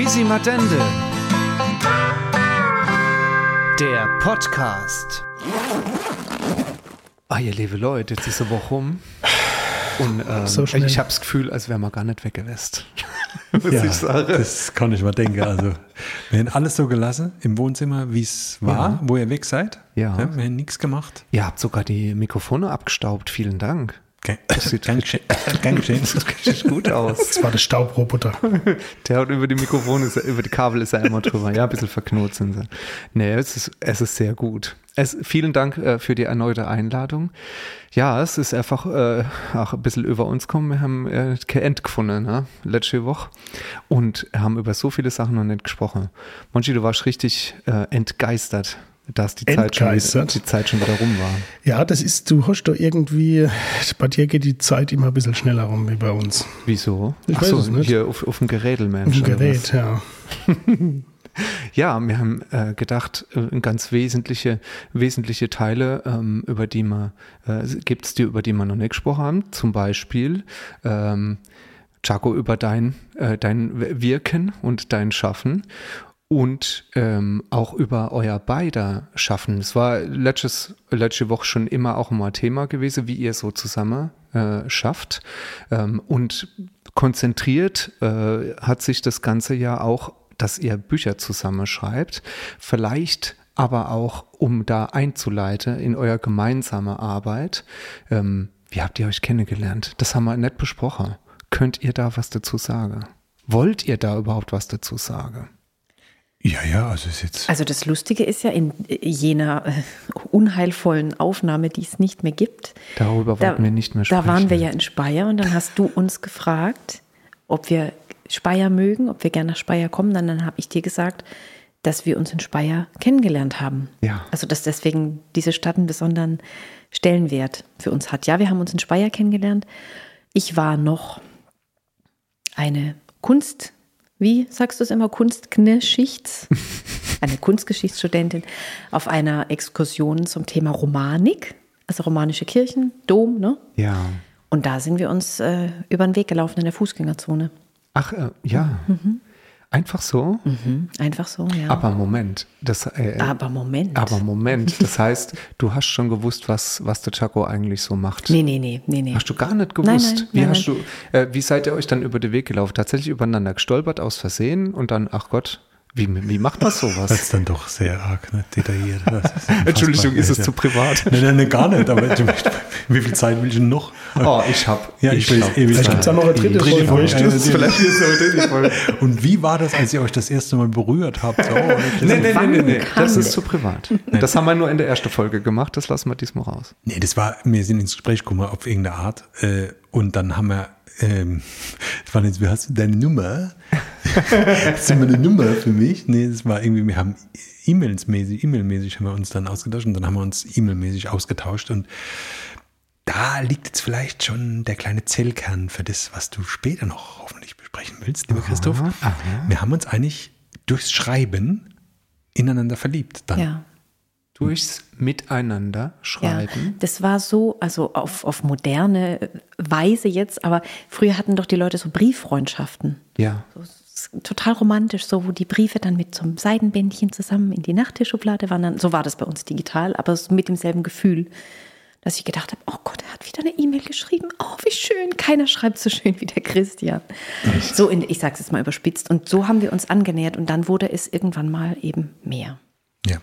Quisimadende. Der Podcast. Ah, ihr liebe Leute, jetzt ist eine Woche rum. Und ähm, So schnell. ich habe das Gefühl, als wäre man gar nicht weg gewesen. Muss Ja, das kann ich mal denken. Also, wir haben alles so gelassen im Wohnzimmer, wie es war, wo ihr weg seid. Ja. wir haben nichts gemacht. Ihr habt sogar die Mikrofone abgestaubt. Vielen Dank. Gern, sieht gern geschehen. Gern geschehen. Das sieht gut aus. Das war der Staubroboter. Der hat über die Mikrofone, ist er- über die Kabel ist er immer drüber. Ja, ein bisschen verknurrt sind sie. Nee, es ist, es ist sehr gut. Es, vielen Dank äh, für die erneute Einladung. Ja, es ist einfach äh, auch ein bisschen über uns kommen. Wir haben äh, kein End gefunden, ne? letzte Woche. Und haben über so viele Sachen noch nicht gesprochen. Monchi, du warst richtig äh, entgeistert, dass die Zeit, schon die Zeit schon wieder rum war. Ja, das ist, du hast da irgendwie, bei dir geht die Zeit immer ein bisschen schneller rum wie bei uns. Wieso? Ich Ach weiß so, es nicht. hier auf, auf dem Gerädel, Mensch. Auf dem? Gerät, ja. Ja, wir haben äh, gedacht, äh, ganz wesentliche, wesentliche Teile, ähm, über die man, äh, gibt es die, über die wir noch nicht gesprochen haben. Zum Beispiel, ähm, Chaco, über dein, äh, dein Wirken und dein Schaffen und ähm, auch über euer beider Schaffen. Es war letztes, letzte Woche schon immer auch mal Thema gewesen, wie ihr so zusammen äh, schafft. Ähm, und konzentriert äh, hat sich das Ganze ja auch, dass ihr Bücher zusammenschreibt. Vielleicht aber auch, um da einzuleiten in euer gemeinsame Arbeit. Ähm, wie habt ihr euch kennengelernt? Das haben wir nicht besprochen. Könnt ihr da was dazu sagen? Wollt ihr da überhaupt was dazu sagen? Ja, ja, also ist jetzt. Also das Lustige ist ja, in jener äh, unheilvollen Aufnahme, die es nicht mehr gibt, Darüber wollten wir nicht mehr sprechen. Da waren wir ja in Speyer und dann hast du uns gefragt, ob wir Speyer mögen, ob wir gerne nach Speyer kommen. Dann, dann habe ich dir gesagt, dass wir uns in Speyer kennengelernt haben. Ja. Also dass deswegen diese Stadt einen besonderen Stellenwert für uns hat. Ja, wir haben uns in Speyer kennengelernt. Ich war noch eine Kunst, wie sagst du es immer, Kunstkneschichts, eine Kunstgeschichtsstudentin auf einer Exkursion zum Thema Romanik, also romanische Kirchen, Dom, ne? Ja. Und da sind wir uns äh, über den Weg gelaufen in der Fußgängerzone. Ach, äh, ja. Einfach so? Mhm, einfach so, ja. Aber Moment. Das, äh, Aber Moment. aber Moment. Das heißt, du hast schon gewusst, was, was der Chaco eigentlich so macht. nee, nee, nee, nee, nee. Hast du gar nicht gewusst? Nein, nein, wie nein, hast du, äh, wie seid ihr euch dann über den Weg gelaufen? Tatsächlich übereinander gestolpert aus Versehen und dann, ach Gott, wie, wie macht man Das sowas? ist dann doch sehr arg ne, detailliert. Das ist. Entschuldigung, ist es Ja. zu privat? Nein, nein, nein, gar nicht. Aber du- wie viel Zeit will ich denn noch? Oh, ich hab. Ja, ich will hab- ewig Vielleicht gibt's auch noch eine dritte Dritte Folge. Vielleicht ist es die Folge. Und wie war das, als ihr euch das erste Mal berührt habt? So, Nee, nee, nee, Wann nee, nee. Das ist zu privat. Das haben wir nur in der ersten Folge gemacht, das lassen wir diesmal raus. Nee, das war, wir sind ins Gespräch gekommen auf irgendeine Art äh, und dann haben wir, ähm, das war jetzt, wie hast du deine Nummer? das ist immer eine Nummer für mich. Nee, das war irgendwie, wir haben E-Mails mäßig, E-Mail-mäßig haben wir uns dann ausgetauscht und dann haben wir uns E-Mail-mäßig ausgetauscht und da liegt jetzt vielleicht schon der kleine Zellkern für das, was du später noch hoffentlich besprechen willst, lieber Christoph. Wir haben uns eigentlich durchs Schreiben ineinander verliebt dann. ja. Durchs Miteinander Ja, schreiben. das war so, also auf, auf moderne Weise jetzt, aber früher hatten doch die Leute so Brieffreundschaften. Ja. So, total romantisch, so wo die Briefe dann mit so einem Seidenbändchen zusammen in die Nachttischschublade wandern. So war das bei uns digital, aber mit demselben Gefühl, dass ich gedacht habe, oh Gott, er hat wieder eine E-Mail geschrieben. Oh, wie schön. Keiner schreibt so schön wie der Christian. So, in, ich sage es jetzt mal überspitzt. Und so haben wir uns angenähert und dann wurde es irgendwann mal eben mehr. ja.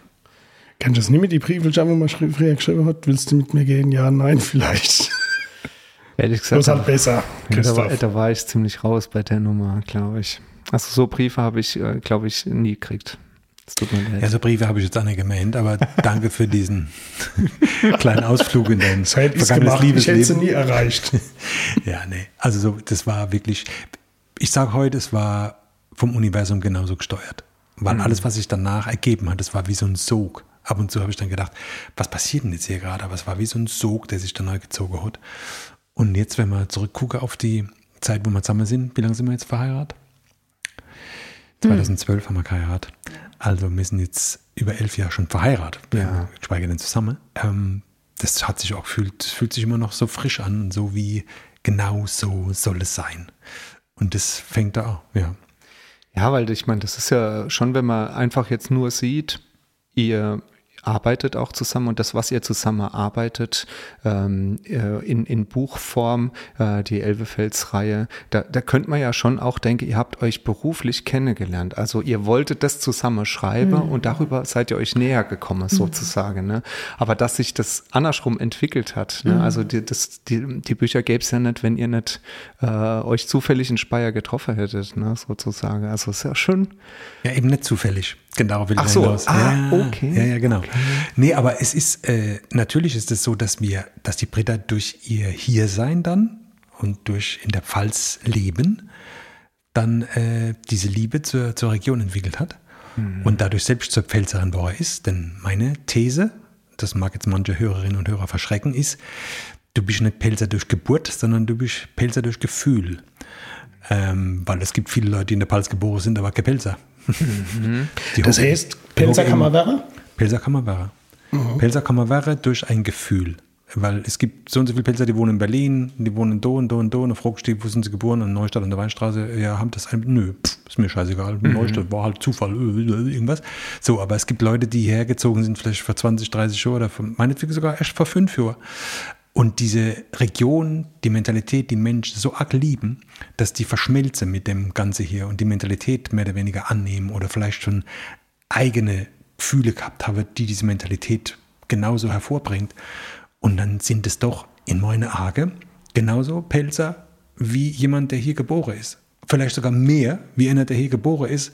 Kannst du das nicht mit die Briefe wo man früher geschrieben hat? Willst du mit mir gehen? Ja, nein, vielleicht. Ehrlich Das gesagt, ist halt besser, da, war, da war ich ziemlich raus bei der Nummer, glaube ich. Also so Briefe habe ich, äh, glaube ich, nie gekriegt. Es tut mir leid. Ja, so Briefe habe ich jetzt auch nicht gemeint, aber danke für diesen kleinen Ausflug in dein Das hätte ich vergangenes gemacht, ich hätte sie nie Liebesleben. erreicht. Ja, nee. Also so, das war wirklich, ich sage heute, es war vom Universum genauso gesteuert. Weil alles, was sich danach ergeben hat, das war wie so ein Sog. Ab und zu habe ich dann gedacht, was passiert denn jetzt hier gerade? Aber es war wie so ein Sog, der sich dann neu gezogen hat. Und jetzt, wenn wir zurückgucken auf die Zeit, wo wir zusammen sind, wie lange sind wir jetzt verheiratet? 2012 haben wir geheiratet. Also wir sind jetzt über elf Jahre schon verheiratet, Ja. geschweige denn zusammen. Ähm, das hat sich auch gefühlt, es fühlt sich immer noch so frisch an, und so wie genau so soll es sein. Und das fängt da auch, ja. Ja, weil ich meine, das ist ja schon, wenn man einfach jetzt nur sieht, ihr arbeitet auch zusammen und das, was ihr zusammen arbeitet ähm, äh, in, in Buchform, äh, die Elvefels-Reihe, da, da könnte man ja schon auch denken, ihr habt euch beruflich kennengelernt. Also ihr wolltet das zusammen schreiben mhm. und darüber seid ihr euch näher gekommen, mhm. sozusagen. Ne? Aber dass sich das andersrum entwickelt hat, ne? Mhm. also die, das, die, die Bücher gäbe es ja nicht, wenn ihr nicht äh, euch zufällig in Speyer getroffen hättet, ne? sozusagen. Also ist ja schön. Ja, eben nicht zufällig. Genau, will Ach so, hinaus. Ah, ja, okay. Ja, ja, genau. Okay. Nee, aber es ist, äh, natürlich ist es so, dass wir, dass die Britta durch ihr Hiersein dann und durch in der Pfalz leben, dann äh, diese Liebe zur, zur Region entwickelt hat mhm. und dadurch selbst zur Pfälzerin geworden ist. Denn meine These, das mag jetzt manche Hörerinnen und Hörer verschrecken, ist, du bist nicht Pelzer durch Geburt, sondern du bist Pelzer durch Gefühl. Ähm, weil es gibt viele Leute, die in der Pfalz geboren sind, aber keine Pelzer. Mhm. Das heißt, Pelzer Kammerwerre? Pelzer Kammerwerre. Mhm. Pelzer Kammerwerre durch ein Gefühl. Weil es gibt so und so viele Pelzer, die wohnen in Berlin, die wohnen da und da und da und fragst wo sind sie geboren? In Neustadt an der Weinstraße. Ja, haben das ein, nö, pff, ist mir scheißegal. Mhm. Neustadt war halt Zufall, äh, äh, irgendwas. So, aber es gibt Leute, die hergezogen sind, vielleicht vor 20, 30 Jahren oder meinetwegen sogar erst vor fünf Jahren. Und diese Region, die Mentalität, die Menschen so arg lieben, dass die verschmelzen mit dem Ganze hier und die Mentalität mehr oder weniger annehmen oder vielleicht schon eigene Gefühle gehabt haben, die diese Mentalität genauso hervorbringt. Und dann sind es doch in meiner Arge genauso Pelzer wie jemand, der hier geboren ist. Vielleicht sogar mehr wie einer, der hier geboren ist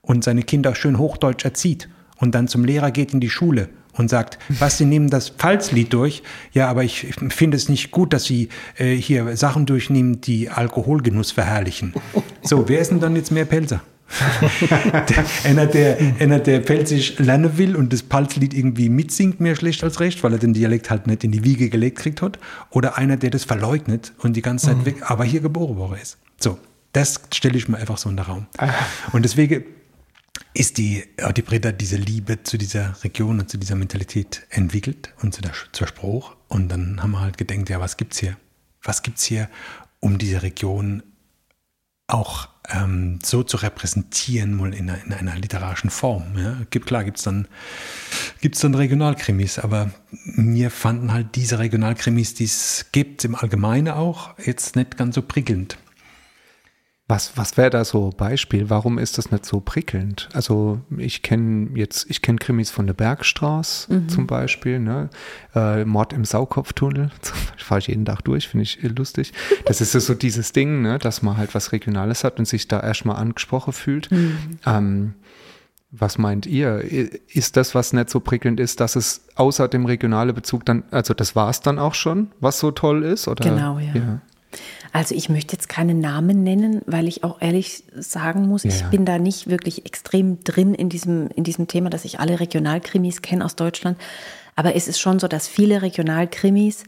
und seine Kinder schön hochdeutsch erzieht und dann zum Lehrer geht in die Schule und sagt, was, Sie nehmen das Pfalzlied durch? Ja, aber ich finde es nicht gut, dass Sie äh, hier Sachen durchnehmen, die Alkoholgenuss verherrlichen. So, wer ist denn dann jetzt mehr Pelzer? einer, der, einer, der Pelzig lernen will und das Pfalzlied irgendwie mitsingt, mehr schlecht als recht, weil er den Dialekt halt nicht in die Wiege gelegt kriegt hat. Oder einer, der das verleugnet und die ganze Zeit mhm. weg, aber hier geboren worden ist. So, das stelle ich mir einfach so in den Raum. Ah. Und deswegen ist die, die Britta diese Liebe zu dieser Region und zu dieser Mentalität entwickelt und zu der, zur Spruch. Und dann haben wir halt gedacht, ja, was gibt's hier? Was gibt's hier, um diese Region auch ähm, so zu repräsentieren, mal in in einer literarischen Form. Ja? Gibt, klar, gibt es dann, gibt's dann Regionalkrimis, aber mir fanden halt diese Regionalkrimis, die es gibt, im Allgemeinen auch, jetzt nicht ganz so prickelnd. Was, was wäre da so Beispiel? Warum ist das nicht so prickelnd? Also ich kenne jetzt, ich kenne Krimis von der Bergstraße mhm. zum Beispiel, ne? Äh, Mord im Saukopftunnel, fahre ich jeden Tag durch, finde ich lustig. Das ist so dieses Ding, ne? dass man halt was Regionales hat und sich da erstmal angesprochen fühlt. Mhm. Ähm, was meint ihr? Ist das, was nicht so prickelnd ist, dass es außer dem regionalen Bezug dann, also das war es dann auch schon, was so toll ist? Oder? Genau, ja. ja. Also ich möchte jetzt keinen Namen nennen, weil ich auch ehrlich sagen muss, ja, ich bin da nicht wirklich extrem drin in diesem, in diesem Thema, dass ich alle Regionalkrimis kenne aus Deutschland. Aber es ist schon so, dass viele Regionalkrimis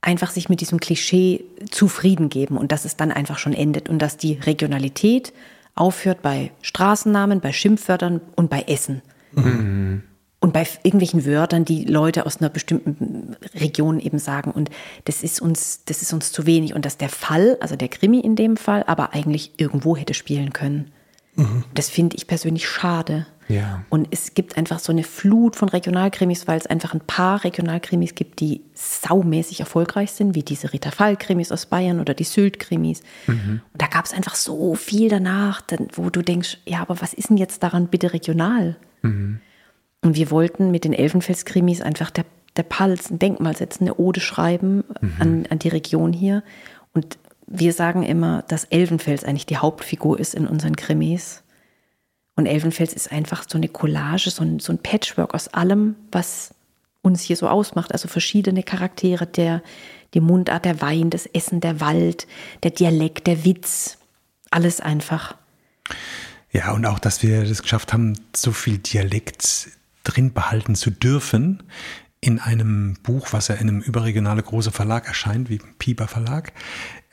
einfach sich mit diesem Klischee zufrieden geben und dass es dann einfach schon endet und dass die Regionalität aufhört bei Straßennamen, bei Schimpfwörtern und bei Essen. Mhm und bei irgendwelchen Wörtern, die Leute aus einer bestimmten Region eben sagen. Und das ist uns, das ist uns zu wenig. Und dass der Fall, also der Krimi in dem Fall, aber eigentlich irgendwo hätte spielen können. Mhm. Das finde ich persönlich schade. Ja. Und es gibt einfach so eine Flut von Regionalkrimis, weil es einfach ein paar Regionalkrimis gibt, die saumäßig erfolgreich sind, wie diese Rita Fall-Krimis aus Bayern oder die Sylt-Krimis. Mhm. Und da gab es einfach so viel danach, wo du denkst, ja, aber was ist denn jetzt daran bitte regional? Mhm. Und wir wollten mit den Elfenfels-Krimis einfach der, der Pals ein Denkmal setzen, eine Ode schreiben mhm. an, an die Region hier. Und wir sagen immer, dass Elfenfels eigentlich die Hauptfigur ist in unseren Krimis. Und Elfenfels ist einfach so eine Collage, so ein, so ein Patchwork aus allem, was uns hier so ausmacht. Also verschiedene Charaktere, der, die Mundart, der Wein, das Essen, der Wald, der Dialekt, der Witz. Alles einfach. Ja, und auch, dass wir das geschafft haben, so viel Dialekt drin behalten zu dürfen in einem Buch, was ja in einem überregionalen großen Verlag erscheint, wie Pieper Verlag.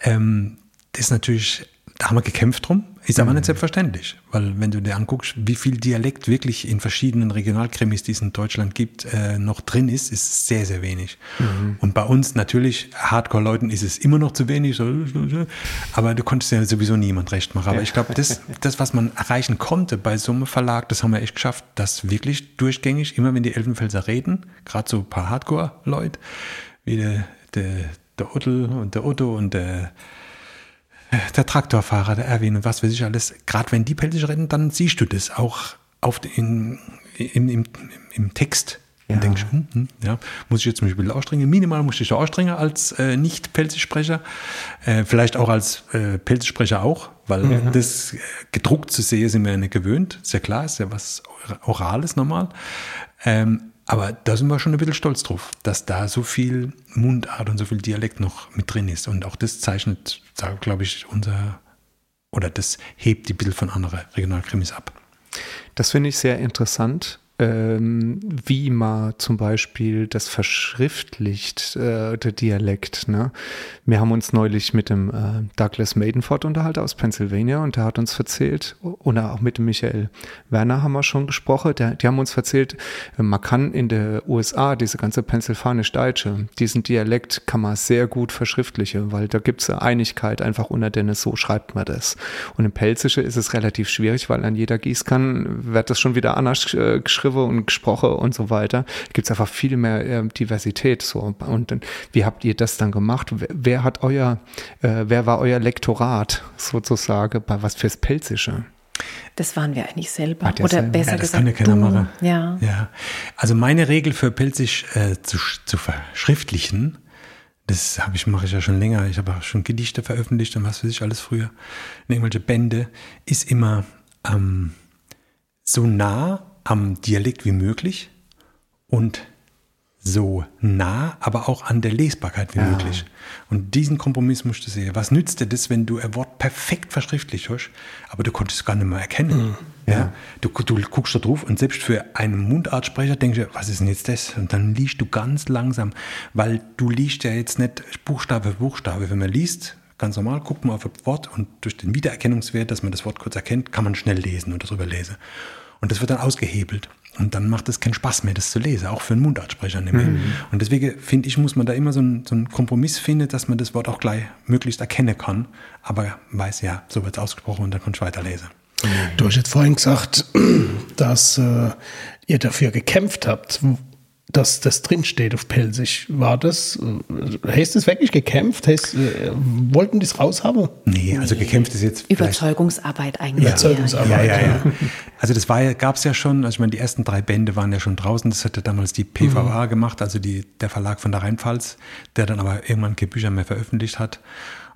Ähm, ist natürlich, da haben wir gekämpft drum Ist aber nicht selbstverständlich, weil wenn du dir anguckst, wie viel Dialekt wirklich in verschiedenen Regionalkrimis, die es in Deutschland gibt, äh, noch drin ist, ist es sehr, sehr wenig. Und bei uns natürlich, Hardcore-Leuten ist es immer noch zu wenig, aber du konntest ja sowieso niemand recht machen. Aber ich glaube, das, das, was man erreichen konnte bei so einem Verlag, das haben wir echt geschafft, dass wirklich durchgängig, immer wenn die Elfenfelser reden, gerade so ein paar Hardcore-Leute, wie der, der, der Otto und der Otto und der der Traktorfahrer, der Erwin und was weiß ich alles, gerade wenn die Pelzig rennen, dann siehst du das auch auf den, im, im, im Text. Ja. Und denkst, hm, hm, ja, muss ich jetzt zum Beispiel ausstrengen? Minimal muss ich da ausstrengen als äh, Nicht-Pelzig-Sprecher. Äh, vielleicht auch als äh, Pelzig-Sprecher auch, weil das äh, gedruckt zu sehen sind wir ja nicht gewöhnt. Ist ja klar, ist ja was Orales normal. Ähm, aber da sind wir schon ein bisschen stolz drauf, dass da so viel Mundart und so viel Dialekt noch mit drin ist. Und auch das zeichnet, glaube ich, unser, oder das hebt die bisschen von anderen Regionalkrimis ab. Das finde ich sehr interessant, ähm, wie man zum Beispiel das verschriftlicht, äh, der Dialekt. Ne? Wir haben uns neulich mit dem äh, Douglas Maidenford unterhalten aus Pennsylvania und der hat uns erzählt, oder auch mit dem Michael Werner haben wir schon gesprochen, der, die haben uns erzählt, äh, man kann in der USA diese ganze pennsylvanisch-deutsche, diesen Dialekt kann man sehr gut verschriftlichen, weil da gibt es eine Einigkeit einfach unter denen, so schreibt man das. Und im Pelzische ist es relativ schwierig, weil an jeder Gießkanne wird das schon wieder anders äh, geschrieben und gesprochen und so weiter. Gibt es einfach viel mehr äh, Diversität so. Und dann, wie habt ihr das dann gemacht? Wer, wer hat euer, äh, wer war euer Lektorat sozusagen bei was fürs Pelzische? Das waren wir eigentlich selber. Ach, der Oder selber. besser Ja, das gesagt, kann ja keiner du. machen. Ja. Ja, also meine Regel für Pelzig äh, zu, zu verschriftlichen, das habe ich, mache ich ja schon länger. Ich habe auch schon Gedichte veröffentlicht und was weiß ich alles früher. Und irgendwelche Bände, ist immer ähm, so nah am Dialekt wie möglich und so nah, aber auch an der Lesbarkeit wie möglich. Und diesen Kompromiss musst du sehen. Was nützt dir das, wenn du ein Wort perfekt verschriftlich hast, aber du konntest es gar nicht mehr erkennen? Ja? Du, du guckst da drauf und selbst für einen Mundartsprecher denkst du, was ist denn jetzt das? Und dann liest du ganz langsam, weil du liest ja jetzt nicht Buchstabe für Buchstabe. Wenn man liest, ganz normal, guckt man auf ein Wort und durch den Wiedererkennungswert, dass man das Wort kurz erkennt, kann man schnell lesen und darüber lesen. Und das wird dann ausgehebelt. Und dann macht es keinen Spaß mehr, das zu lesen, auch für einen Mundartsprecher nicht mehr. Und deswegen finde ich, muss man da immer so einen, so einen Kompromiss finden, dass man das Wort auch gleich möglichst erkennen kann, aber weiß, ja, so wird es ausgesprochen und dann kann ich weiterlesen. Du hast jetzt vorhin gesagt, dass äh, ihr dafür gekämpft habt, dass das drinsteht auf Pelzig. War das, äh, hast du es wirklich gekämpft? Hast, äh, wollten die es raushaben? Nee, also gekämpft ist jetzt Überzeugungsarbeit eigentlich. Überzeugungsarbeit. Ja, ja, ja. Also das war ja, gab es ja schon, also ich meine, die ersten drei Bände waren ja schon draußen, das hatte damals die PVA gemacht, also die, der Verlag von der Rheinpfalz, der dann aber irgendwann keine Bücher mehr veröffentlicht hat.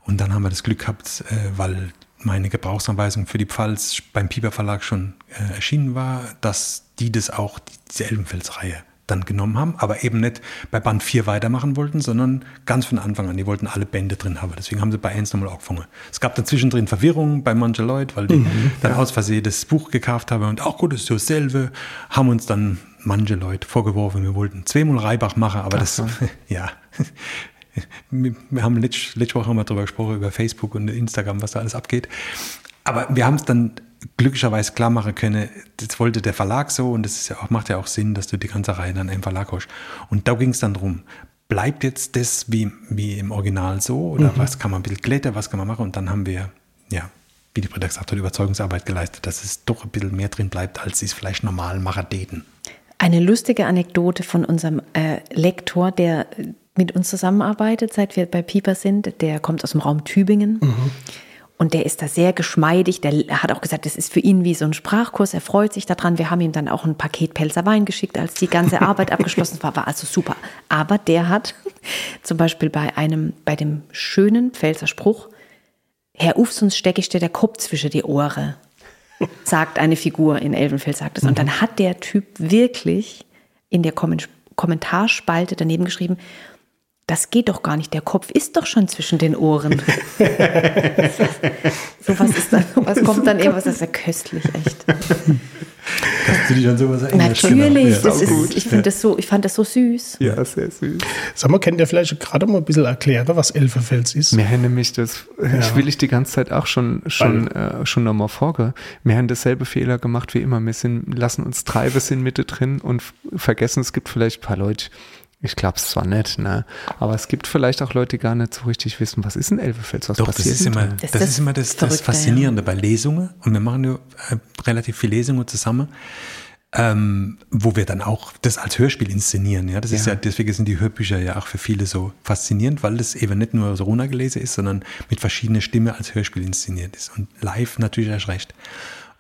Und dann haben wir das Glück gehabt, äh, weil meine Gebrauchsanweisung für die Pfalz beim Pieper Verlag schon äh, erschienen war, dass die das auch, diese Elbenfels-Reihe dann genommen haben, aber eben nicht bei Band 4 weitermachen wollten, sondern ganz von Anfang an. Die wollten alle Bände drin haben. Deswegen haben sie bei 1 nochmal angefangen. Es gab dazwischen drin Verwirrung bei manchen Leuten, weil die dann aus Versehen das Buch gekauft haben und auch gut, das ist so dasselbe, haben uns dann manche Leute vorgeworfen, wir wollten zweimal Reibach machen, aber das, ja. Wir haben letzte, letzte Woche wir darüber gesprochen, über Facebook und Instagram, was da alles abgeht. Aber wir haben es dann glücklicherweise klar machen können, das wollte der Verlag so und das ist ja auch, macht ja auch Sinn, dass du die ganze Reihe dann im Verlag hast. Und da ging es dann drum, bleibt jetzt das wie, wie im Original so oder was kann man ein bisschen glätter, was kann man machen? Und dann haben wir, ja, wie die Britta gesagt hat, Überzeugungsarbeit geleistet, dass es doch ein bisschen mehr drin bleibt, als sie es vielleicht normal machen täten. Eine lustige Anekdote von unserem äh, Lektor, der mit uns zusammenarbeitet, seit wir bei Pieper sind. Der kommt aus dem Raum Tübingen. Und der ist da sehr geschmeidig. Der hat auch gesagt, das ist für ihn wie so ein Sprachkurs. Er freut sich daran. Wir haben ihm dann auch ein Paket Pelzer Wein geschickt, als die ganze Arbeit abgeschlossen war. War also super. Aber der hat zum Beispiel bei einem, bei dem schönen Pfälzer Spruch, Herr Uf, sonst stecke ich dir der Kopf zwischen die Ohren, sagt eine Figur in Elbenfeld, sagt es. Und dann hat der Typ wirklich in der Kommen- Kommentarspalte daneben geschrieben, das geht doch gar nicht, der Kopf ist doch schon zwischen den Ohren. so was ist dann, was kommt dann eben, was ist ja köstlich, echt. Das, du dich an sowas erinnerst. Natürlich, Genau. das ist, ich, das so, ich fand das so süß. Ja, sehr süß. Sag mal, könnt ihr vielleicht gerade mal ein bisschen erklären, was Elferfels ist? Wir haben nämlich das, ich will ich die ganze Zeit auch schon, schon, äh, schon nochmal vorge. Wir haben dasselbe Fehler gemacht wie immer. Wir sind, lassen uns treiben, sind Mitte drin und vergessen, es gibt vielleicht ein paar Leute, ich glaube es zwar nicht, ne, aber es gibt vielleicht auch Leute, die gar nicht so richtig wissen, was ist ein Elbefels, was Doch, das passiert ist denn immer da? das, Das ist ist immer das, das Faszinierende bei Lesungen. Und wir machen ja äh, relativ viele Lesungen zusammen, ähm, wo wir dann auch das als Hörspiel inszenieren. Ja, das ist Ja. ja, deswegen sind die Hörbücher ja auch für viele so faszinierend, weil das eben nicht nur so runtergelesen ist, sondern mit verschiedener Stimme als Hörspiel inszeniert ist. Und live natürlich erst recht.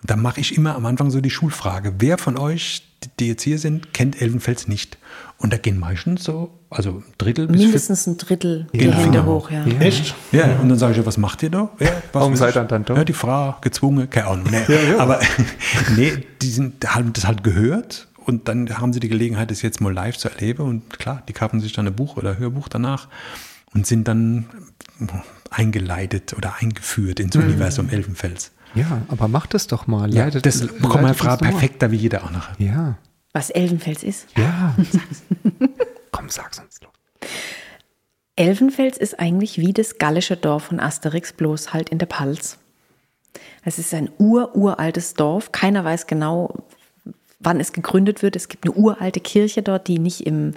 Und da mache ich immer am Anfang so die Schulfrage. Wer von euch, die jetzt hier sind, kennt Elvenfels nicht? Und da gehen meistens so, also ein Drittel bis Mindestens ein Drittel die Genau. Hände hoch, ja. Ja. Echt? ja, und dann sage ich, ja, was macht ihr da? Ja, was Warum seid ihr dann da? Ja, die Frau gezwungen, keine Ahnung. Nee. Aber nee, die sind, haben das halt gehört und dann haben sie die Gelegenheit, das jetzt mal live zu erleben. Und klar, die kaufen sich dann ein Buch oder Hörbuch danach und sind dann eingeleitet oder eingeführt ins Universum Elfenfels. Ja, aber macht es doch mal. Ja, Leitet- das leitet bekommt meine Frau perfekter wie jeder andere. Ja, Was Elvenfels ist. ja. Komm, sag's uns doch. Elvenfels ist eigentlich wie das gallische Dorf von Asterix, bloß halt in der Palz. Es ist ein ur-uraltes Dorf. Keiner weiß genau, wann es gegründet wird. Es gibt eine uralte Kirche dort, die nicht im,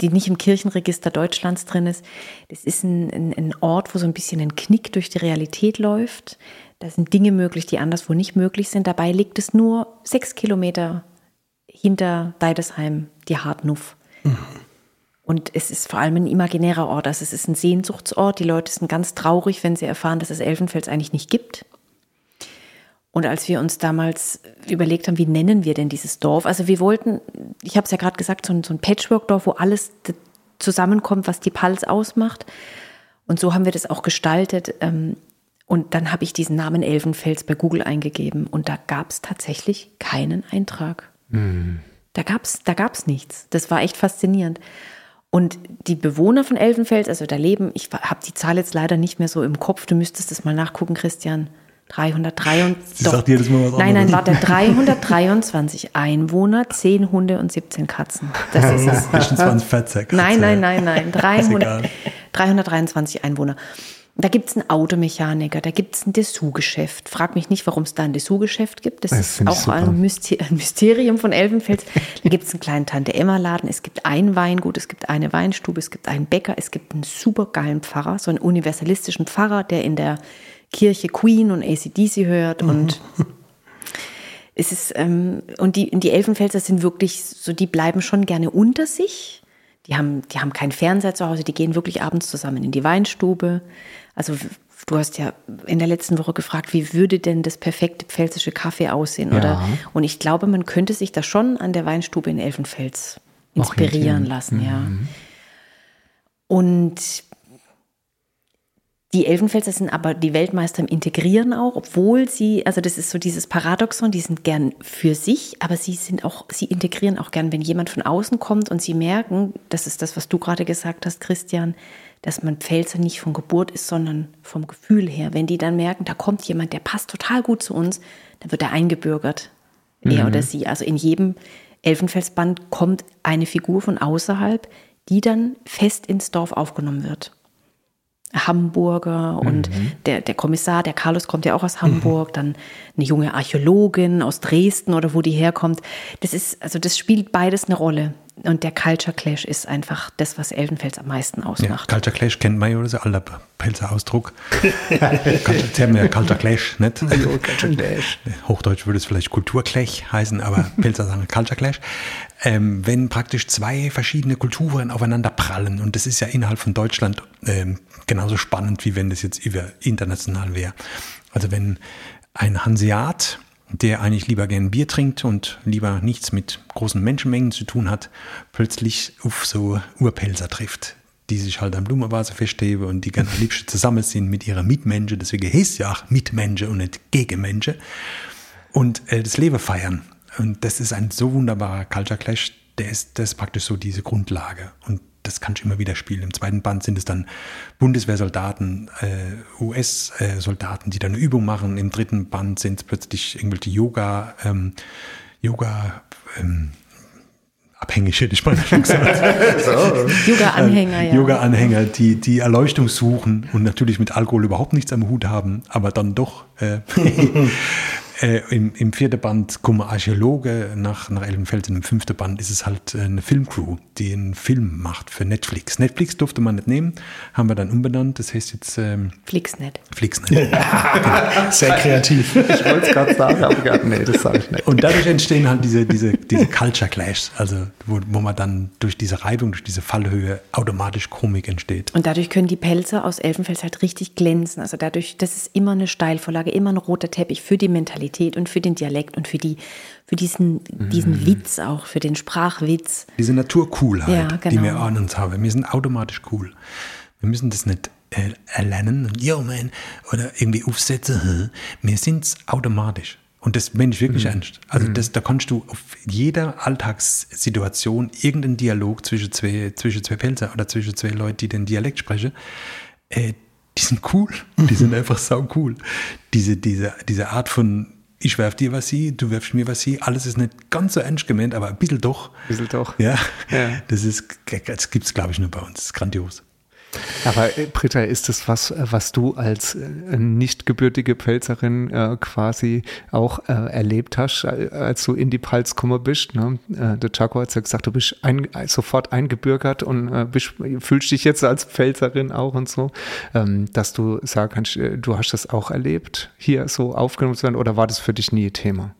die nicht im Kirchenregister Deutschlands drin ist. Das ist ein, ein, ein Ort, wo so ein bisschen ein Knick durch die Realität läuft. Da sind Dinge möglich, die anderswo nicht möglich sind. Dabei liegt es nur sechs Kilometer hinter Deidesheim, die Hartnuff. Und es ist vor allem ein imaginärer Ort. Also es ist ein Sehnsuchtsort. Die Leute sind ganz traurig, wenn sie erfahren, dass es Elfenfels eigentlich nicht gibt. Und als wir uns damals überlegt haben, wie nennen wir denn dieses Dorf? Also wir wollten, ich habe es ja gerade gesagt, so ein, so ein Patchwork-Dorf, wo alles zusammenkommt, was die Pals ausmacht. Und so haben wir das auch gestaltet. Ähm, Und dann habe ich diesen Namen Elfenfels bei Google eingegeben und da gab es tatsächlich keinen Eintrag. Da gab es da gab's nichts. Das war echt faszinierend. Und die Bewohner von Elfenfels, also da leben, ich habe die Zahl jetzt leider nicht mehr so im Kopf, du müsstest das mal nachgucken, Christian. 303 Sie sagt jedes Mal was Nein, nein, anderes. warte, 323 Einwohner, 10 Hunde und 17 Katzen. Das ist es. Bestimmt 20 Fettsäcke. Nein, nein, nein, nein. 300, egal. 323 Einwohner. Da gibt es einen Automechaniker, da gibt es ein Dessous-Geschäft. Frag mich nicht, warum es da ein Dessous-Geschäft gibt. Das, Das ist auch ein, Myster ein Mysterium von Elbenfels. Da gibt es einen kleinen Tante-Emma-Laden, es gibt ein Weingut, es gibt eine Weinstube, es gibt einen Bäcker, es gibt einen supergeilen Pfarrer, so einen universalistischen Pfarrer, der in der Kirche Queen und ACDC hört und es ist, ähm, und die, die Elfenfelser sind wirklich so, die bleiben schon gerne unter sich. Die haben, die haben keinen Fernseher zu Hause, die gehen wirklich abends zusammen in die Weinstube. Also du hast ja in der letzten Woche gefragt, wie würde denn das perfekte pfälzische Kaffee aussehen? Ja. Oder? Und ich glaube, man könnte sich da schon an der Weinstube in Elfenfels inspirieren lassen, ja. Und die Elfenfelser sind aber die Weltmeister im Integrieren auch, obwohl sie, also das ist so dieses Paradoxon, die sind gern für sich, aber sie sind auch, sie integrieren auch gern, wenn jemand von außen kommt und sie merken, das ist das, was du gerade gesagt hast, Christian, dass man Pfälzer nicht von Geburt ist, sondern vom Gefühl her. Wenn die dann merken, da kommt jemand, der passt total gut zu uns, dann wird er eingebürgert, er oder sie. Also in jedem Elfenfelsband kommt eine Figur von außerhalb, die dann fest ins Dorf aufgenommen wird. Hamburger und der, der Kommissar, der Carlos kommt ja auch aus Hamburg, dann eine junge Archäologin aus Dresden oder wo die herkommt. Das ist, also das spielt beides eine Rolle. Und der Culture Clash ist einfach das, was Elfenfels am meisten Ja, ausmacht. Culture Clash kennt man ja, das ist ein alter Pelzer Ausdruck. Culture, Sie haben ja Culture Clash, nicht? Hochdeutsch würde es vielleicht Kulturklech heißen, aber Pelzer sagen Culture Clash. Ähm, wenn praktisch zwei verschiedene Kulturen aufeinander prallen, und das ist ja innerhalb von Deutschland ähm, genauso spannend, wie wenn das jetzt international wäre. Also wenn ein Hanseat, der eigentlich lieber gern Bier trinkt und lieber nichts mit großen Menschenmengen zu tun hat, plötzlich auf so Urpelzer trifft, die sich halt am Blumenvase festheben und die am liebsten zusammen sind mit ihrer Mitmenschen, deswegen heißt ja auch Mitmenschen und nicht Gegenmenschen, und äh, das Leben feiern. Und das ist ein so wunderbarer Culture Clash, der ist, das ist praktisch so diese Grundlage. Und das kannst du immer wieder spielen. Im zweiten Band sind es dann Bundeswehrsoldaten, äh, US-Soldaten, die dann eine Übung machen. Im dritten Band sind es plötzlich irgendwelche Yoga, ähm, Yoga ähm, abhängig, hätte ich mal schon gesagt. Yoga-Anhänger, ja. Yoga-Anhänger, die, die Erleuchtung suchen und natürlich mit Alkohol überhaupt nichts am Hut haben, aber dann doch. Äh, äh, im, Im vierten Band kommen Archäologe nach, nach Elbenfelsen. Im fünften Band ist es halt äh, eine Filmcrew, die einen Film macht für Netflix. Netflix durfte man nicht nehmen, haben wir dann umbenannt. Das heißt jetzt ähm, Flixnet. Flixnet. Sehr kreativ. Ich wollte es gerade sagen, aber gar, nee, das sage ich nicht. Und dadurch entstehen halt diese, diese, diese Culture Clash, also wo, wo man dann durch diese Reibung, durch diese Fallhöhe automatisch Komik entsteht. Und dadurch können die Pelze aus Elfenfels halt richtig glänzen. Also dadurch, das ist immer eine Steilvorlage, immer ein roter Teppich für die Mentalität und für den Dialekt und für die, für diesen, diesen Witz auch, für den Sprachwitz. Diese Naturcoolheit, Ja, die genau. wir an uns haben. Wir sind automatisch cool. Wir müssen das nicht äh, erlernen und yo man oder irgendwie aufsetzen. Wir sind es automatisch. Und das meine ich wirklich ernst. Also das, da kannst du auf jeder Alltagssituation irgendeinen Dialog zwischen zwei, zwischen zwei Pelzer oder zwischen zwei Leuten, die den Dialekt sprechen, äh, die sind cool. Die sind einfach sau cool. Diese, diese, diese Art von ich werf dir was sie, du werfst mir was sie, alles ist nicht ganz so ernst gemeint, aber ein bisschen doch. Ein bisschen doch. Ja, Ja. das ist, das gibt es, glaube ich, nur bei uns. Das ist grandios. Aber äh, Britta, ist das was, äh, was du als äh, nicht gebürtige Pfälzerin äh, quasi auch äh, erlebt hast, als du in die Pfalz gekommen bist? Ne? Äh, der Chaco hat ja gesagt, du bist ein, sofort eingebürgert und bist, fühlst dich jetzt als Pfälzerin auch und so, ähm, dass du sagen kannst, du hast das auch erlebt, hier so aufgenommen zu werden, oder war das für dich nie Thema?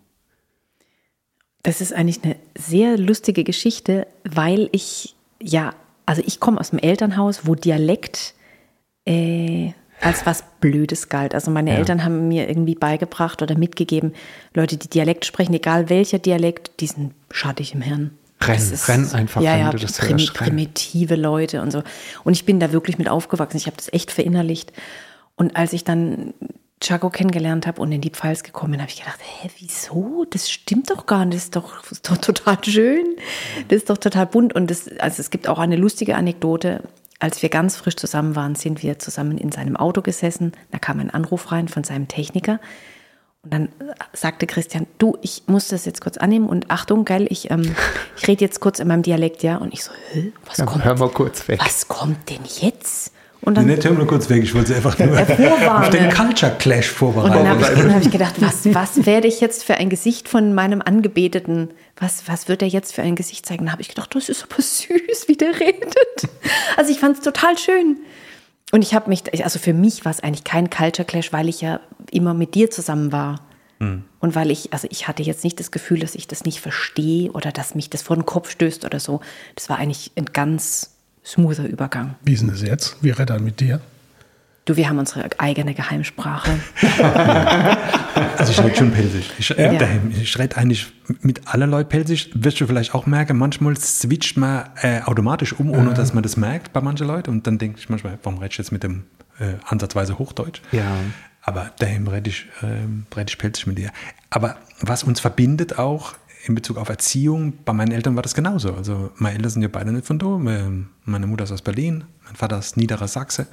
Das ist eigentlich eine sehr lustige Geschichte, weil ich, ja, also ich komme aus dem Elternhaus, wo Dialekt äh, als was Blödes galt. Also meine Eltern haben mir irgendwie beigebracht oder mitgegeben, Leute, die Dialekt sprechen, egal welcher Dialekt, die sind schattig im Hirn. Renn, ist- renn einfach, ja, wenn ja, du das primi hörst, primitive Leute und so. Und ich bin da wirklich mit aufgewachsen. Ich habe das echt verinnerlicht. Und als ich dann Chaco kennengelernt habe und in die Pfalz gekommen bin, habe ich gedacht, hä, wieso? Das stimmt doch gar nicht. Das ist doch, das ist doch total schön. Das ist doch total bunt. Und das, also es gibt auch eine lustige Anekdote. Als wir ganz frisch zusammen waren, sind wir zusammen in seinem Auto gesessen. Da kam ein Anruf rein von seinem Techniker. Und dann sagte Christian, du, ich muss das jetzt kurz annehmen und Achtung, geil, ich, ähm, ich rede jetzt kurz in meinem Dialekt, ja. Und ich so, was Ja, kommt? hör mal kurz weg. Was kommt denn jetzt? Und Nee, dann, nicht, hör mal kurz weg, ich wollte sie einfach nur vorwarnen. auf den Culture Clash und dann vorbereiten. habe ich, hab ich gedacht, was, was werde ich jetzt für ein Gesicht von meinem Angebeteten, was, was wird er jetzt für ein Gesicht zeigen? Dann habe ich gedacht, das ist aber süß, wie der redet. Also ich fand es total schön. Und ich habe mich, also für mich war es eigentlich kein Culture Clash, weil ich ja immer mit dir zusammen war. Und weil ich, also ich hatte jetzt nicht das Gefühl, dass ich das nicht verstehe oder dass mich das vor den Kopf stößt oder so. Das war eigentlich ein ganz smoother Übergang. Wie ist denn das jetzt? Wie redet er mit dir? Du, wir haben unsere eigene Geheimsprache. Also ich rede schon Pelsisch. Ich, Ja. ich rede eigentlich mit allerlei Pelsisch. Wirst du vielleicht auch merken, manchmal switcht man äh, automatisch um, ohne dass man das merkt bei manchen Leuten. Und dann denke ich manchmal, warum redest du jetzt mit dem äh, ansatzweise Hochdeutsch? Ja. Aber daheim rede ich, ähm, rede ich Pelsisch mit dir. Aber was uns verbindet auch in Bezug auf Erziehung, bei meinen Eltern war das genauso. Also meine Eltern sind ja beide nicht von da. Meine Mutter ist aus Berlin, mein Vater ist niederer Sachse.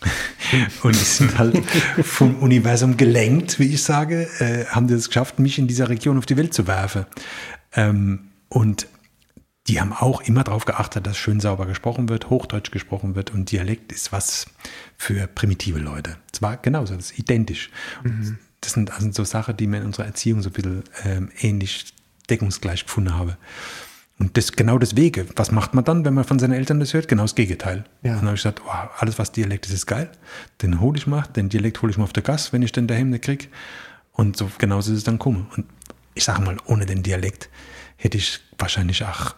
Und die sind halt vom Universum gelenkt, wie ich sage, äh, haben die es geschafft, mich in dieser Region auf die Welt zu werfen. Ähm, und die haben auch immer darauf geachtet, dass schön sauber gesprochen wird, Hochdeutsch gesprochen wird und Dialekt ist was für primitive Leute. Es war genauso, das ist identisch. Und Das sind also so Sachen, die mir in unserer Erziehung so ein bisschen ähm, ähnlich deckungsgleich gefunden habe. Und das genau deswegen. Was macht man dann, wenn man von seinen Eltern das hört? Genau das Gegenteil. Ja. Und dann habe ich gesagt, wow, alles was Dialekt ist, ist geil. Den hole ich mal, den Dialekt hole ich mal auf der Gas, wenn ich den daheim nicht kriege. Und so genauso ist es dann kommen. Und ich sage mal, ohne den Dialekt hätte ich wahrscheinlich auch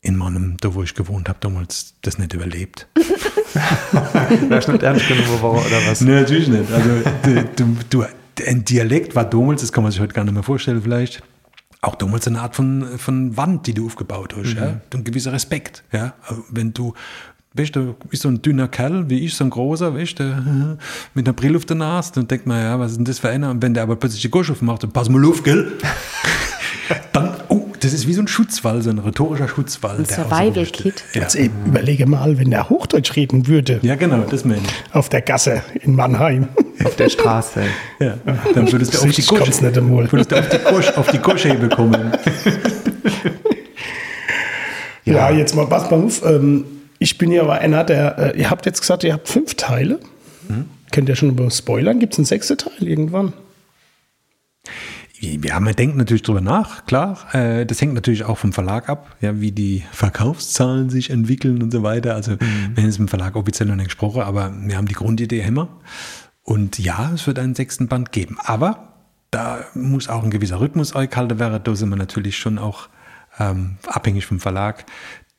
in meinem, da wo ich gewohnt habe, damals das nicht überlebt. Wärst nicht ernst genommen worden oder was? Nee, natürlich nicht. Also du, du, du, ein Dialekt war damals, das kann man sich heute gar nicht mehr vorstellen vielleicht, auch damals eine Art von, von Wand, die du aufgebaut hast. Ja? Ein gewisser Respekt. Ja? Wenn du, weißt du, bist so ein dünner Kerl, wie ich, so ein großer, weißt du, mit einer Brille auf der Nase, dann denkt man, ja, was ist denn das für einer? Und wenn der aber plötzlich die Gosch aufmacht, dann pass mal auf, gell? dann, das ist wie so ein Schutzwall, so ein rhetorischer Schutzwall. Ein Survival-Kit. Ja. Jetzt eben, überlege mal, wenn der Hochdeutsch reden würde ja, genau, das meine ich. auf der Gasse in Mannheim. auf der Straße. Ja, dann würdest du auf die kann's nicht einmal. würdest du auf die Kosch, auf die Koschhebe kommen. Ja, jetzt mal, pass mal auf. Ähm, ich bin ja aber einer, der, äh, ihr habt jetzt gesagt, ihr habt fünf Teile. Könnt ihr schon über spoilern? Gibt es einen sechsten Teil irgendwann? Ja, man denkt natürlich drüber nach, klar. Äh, das hängt natürlich auch vom Verlag ab, ja, wie die Verkaufszahlen sich entwickeln und so weiter. Also wir haben es im Verlag offiziell noch nicht gesprochen, aber wir haben die Grundidee immer. Und ja, es wird einen sechsten Band geben. Aber da muss auch ein gewisser Rhythmus eingehalten werden. Da sind wir natürlich schon auch ähm, abhängig vom Verlag.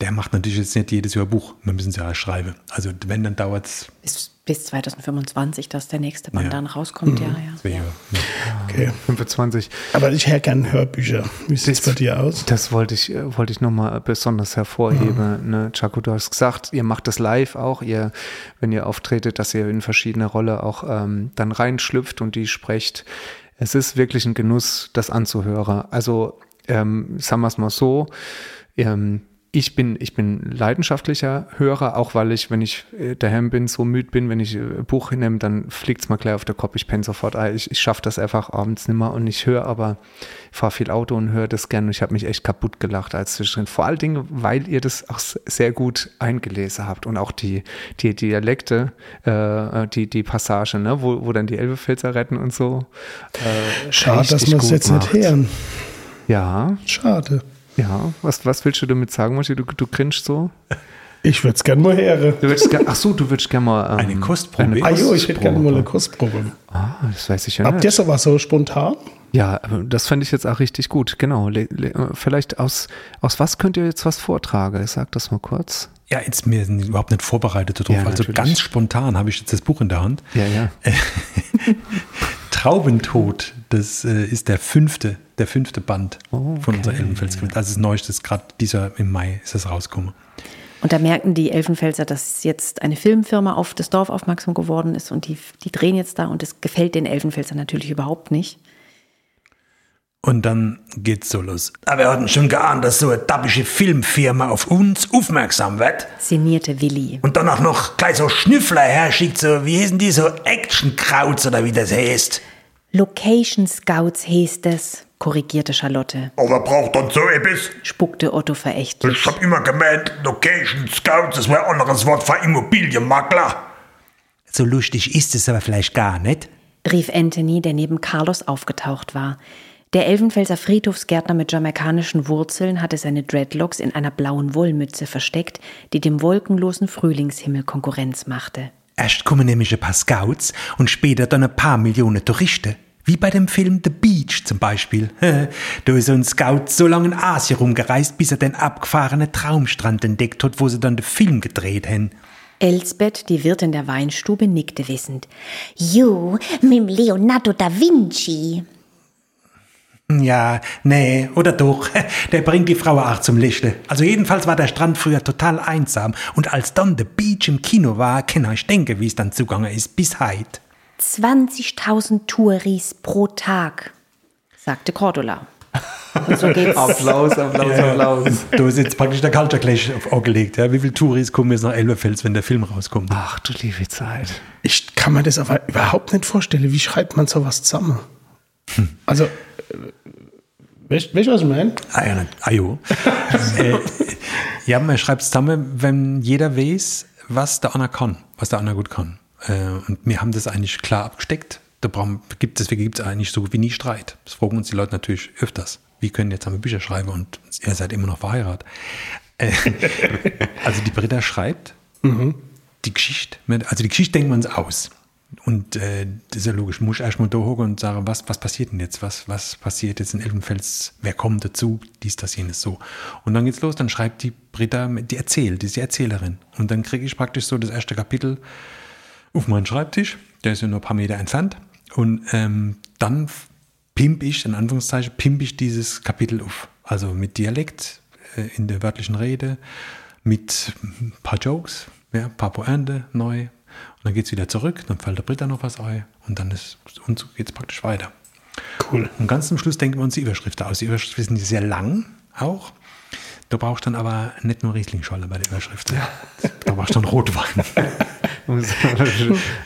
Der macht natürlich jetzt nicht jedes Jahr Buch. Wir müssen es ja schreiben. Also wenn, dann dauert es Bis, bis 2025, dass der nächste Band Ja. dann rauskommt, ja, ja. Ja. Okay. 25. Aber ich höre gerne Hörbücher. Wie sieht es bei dir aus? Das wollte ich, äh, wollte ich nochmal besonders hervorheben. Ne? Chaco, du hast gesagt, ihr macht das live auch, ihr, wenn ihr auftretet, dass ihr in verschiedene Rolle auch ähm, dann reinschlüpft und die sprecht. Es ist wirklich ein Genuss, das anzuhören. Also, ähm, sagen wir es mal so, ähm, ich bin, ich bin leidenschaftlicher Hörer, auch weil ich, wenn ich äh, daheim bin, so müde bin, wenn ich äh, ein Buch hinnehme, dann fliegt es mal gleich auf den Kopf. Ich penne sofort ein. Ich, ich schaffe das einfach abends nicht mehr und ich höre aber, fahre viel Auto und höre das gerne. Und ich habe mich echt kaputt gelacht als zwischendrin. Vor allen Dingen, weil ihr das auch sehr gut eingelesen habt und auch die, die Dialekte, äh, die, die Passage, ne, wo, wo dann die Elbepfälzer retten und so. Äh, Schade, dass wir es jetzt macht. nicht hören. Ja, Schade. Ja. Was, was willst du damit sagen, Mochi? Du, du grinst so? Ich würde es gerne mal hören. Du würdest ach so, du würdest gerne mal ähm, Eine Kostprobe? eine Ah jo, ich hätte gerne mal eine Kostprobe. Kostprobe. Ah, das weiß ich ja Habt ihr nicht. sowas so spontan? Ja, aber das fände ich jetzt auch richtig gut. Genau. Le, le, vielleicht aus, aus was könnt ihr jetzt was vortragen? Ich sag das mal kurz. Ja, jetzt wir sind überhaupt nicht vorbereitet darauf. Ja, also natürlich. ganz spontan habe ich jetzt das Buch in der Hand. Ja, ja. Traubentod, das äh, ist der fünfte, der fünfte Band von Okay. unserer Elbenfels. Das ist neuestes, gerade dieser im Mai ist das rausgekommen. Und da merken die Elfenfelser, dass jetzt eine Filmfirma auf das Dorf aufmerksam geworden ist und die, die drehen jetzt da und das gefällt den Elfenfelser natürlich überhaupt nicht. Und dann geht's so los. Aber wir hatten schon geahnt, dass so eine dabische Filmfirma auf uns aufmerksam wird. Sinnierte Willi. Und dann auch noch gleich so Schnüffler herschickt, so, wie heißen die, so Action-Krauts oder wie das heißt. Location Scouts heißt es, korrigierte Charlotte, Aber braucht dann so etwas? spuckte Otto verächtlich. Ich hab immer gemeint, Location Scouts, das wäre ein anderes Wort für Immobilienmakler. So lustig ist es aber vielleicht gar nicht. rief Anthony, der neben Carlos aufgetaucht war. Der Elfenfelser Friedhofsgärtner mit jamaikanischen Wurzeln hatte seine Dreadlocks in einer blauen Wollmütze versteckt, die dem wolkenlosen Frühlingshimmel Konkurrenz machte. Erst kommen nämlich ein paar Scouts und später dann ein paar Millionen Touristen. Wie bei dem Film The Beach zum Beispiel. da ist ein Scout so lange in Asien rumgereist, bis er den abgefahrenen Traumstrand entdeckt hat, wo sie dann den Film gedreht haben. Elsbeth, die Wirtin der Weinstube, nickte wissend. Jo, mit Leonardo da Vinci. Ja, nee, oder doch. Der bringt die Frau auch zum Lichte. Also jedenfalls war der Strand früher total einsam. Und als dann The Beach im Kino war, kann ich denken, wie es dann zugange ist, bis heute. 20.000 Touris pro Tag, sagte Cordula. Und so geht's. Applaus, Applaus, Applaus. Da ist jetzt praktisch der Culture Clash aufgelegt. Ja. Wie viele Touris kommen jetzt nach Elberfels, wenn der Film rauskommt? Ach du liebe Zeit. Ich kann mir das aber überhaupt nicht vorstellen. Wie schreibt man sowas zusammen? Also, äh, weißt du, was ich meine? Ah ja, nicht. ah, äh, ja, man schreibt es zusammen, wenn jeder weiß, was der Anna kann, was der Anna gut kann. Äh, und wir haben das eigentlich klar abgesteckt. Da brauchen, gibt, deswegen gibt es eigentlich so gut wie nie Streit. Das fragen uns die Leute natürlich öfters. Wie können jetzt haben wir Bücher schreiben und ihr seid immer noch verheiratet? Äh, also die Britta schreibt die Geschichte. Also die Geschichte denkt man uns aus. Und äh, das ist ja logisch. Muss erstmal da hocken und sagen, was, was passiert denn jetzt? Was, was passiert jetzt in Elbenfels? Wer kommt dazu? Dies, das, jenes, so. Und dann geht's los. Dann schreibt die Britta, die erzählt, die ist die Erzählerin. Und dann kriege ich praktisch so das erste Kapitel auf meinen Schreibtisch. Der ist ja nur ein paar Meter entfernt. Und ähm, dann pimp ich, in Anführungszeichen, pimp ich dieses Kapitel auf. Also mit Dialekt äh, in der wörtlichen Rede, mit ein paar Jokes, ja, ein paar Pointe neu. Und dann geht es wieder zurück, dann fällt der Britta noch was ein und dann ist, und so geht es praktisch weiter. Cool. Und ganz zum Schluss denken wir uns die Überschriften aus. Die Überschriften sind sehr lang auch. Da brauchst du dann aber nicht nur Rieslingscholle bei der Überschrift. Da brauchst du dann Rotwein. Umso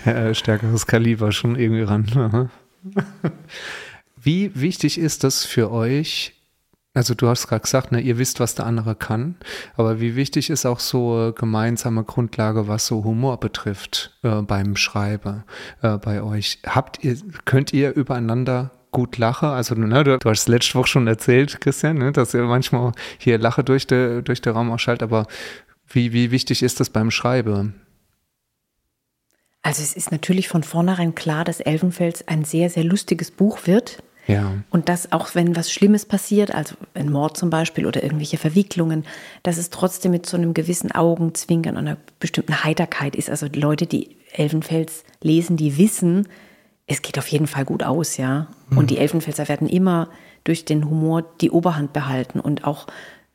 äh, stärkeres Kaliber schon irgendwie ran. Wie wichtig ist das für euch? Also du hast gerade gesagt, ne, ihr wisst, was der andere kann, aber wie wichtig ist auch so gemeinsame Grundlage, was so Humor betrifft äh, beim Schreiben äh, bei euch? Habt ihr, könnt ihr übereinander gut lachen? Also ne, du, du hast letzte Woche schon erzählt, Christian, ne, dass ihr manchmal hier Lache durch den durch den Raum ausschaltet, aber wie, wie wichtig ist das beim Schreiben? Also es ist natürlich von vornherein klar, dass Elfenfels ein sehr, sehr lustiges Buch wird. Ja. Und dass auch wenn was Schlimmes passiert, also ein Mord zum Beispiel oder irgendwelche Verwicklungen, dass es trotzdem mit so einem gewissen Augenzwinkern und einer bestimmten Heiterkeit ist. Also Leute, die Elfenfels lesen, die wissen, es geht auf jeden Fall gut aus, ja. Und die Elfenfelser werden immer durch den Humor die Oberhand behalten und auch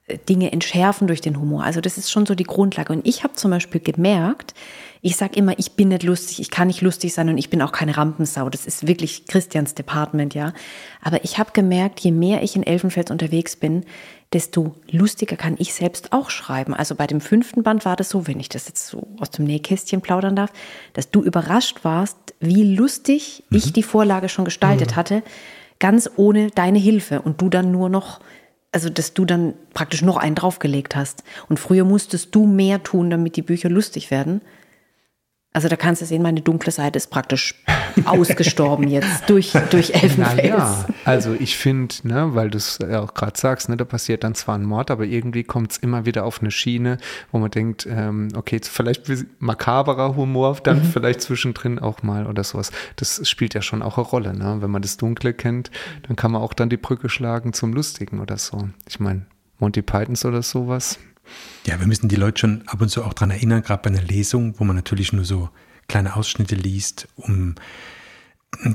äh, Dinge entschärfen durch den Humor. Also das ist schon so die Grundlage. Und ich habe zum Beispiel gemerkt, ich sage immer, ich bin nicht lustig, ich kann nicht lustig sein und ich bin auch keine Rampensau. Das ist wirklich Christians Department, ja. Aber ich habe gemerkt, je mehr ich in Elfenfels unterwegs bin, desto lustiger kann ich selbst auch schreiben. Also bei dem fünften Band war das so, wenn ich das jetzt so aus dem Nähkästchen plaudern darf, dass du überrascht warst, wie lustig ich die Vorlage schon gestaltet hatte, ganz ohne deine Hilfe und du dann nur noch, also dass du dann praktisch noch einen draufgelegt hast. Und früher musstest du mehr tun, damit die Bücher lustig werden. Also da kannst du sehen, meine dunkle Seite ist praktisch ausgestorben jetzt durch, durch Elfenfels. Naja, also ich finde, ne, weil du es ja auch gerade sagst, ne, da passiert dann zwar ein Mord, aber irgendwie kommt es immer wieder auf eine Schiene, wo man denkt, ähm, okay, vielleicht makaberer Humor, dann vielleicht zwischendrin auch mal oder sowas. Das spielt ja schon auch eine Rolle, ne? Wenn man das Dunkle kennt, dann kann man auch dann die Brücke schlagen zum Lustigen oder so. Ich meine, Monty Pythons oder sowas. Ja, wir müssen die Leute schon ab und zu auch dran erinnern, gerade bei einer Lesung, wo man natürlich nur so kleine Ausschnitte liest, um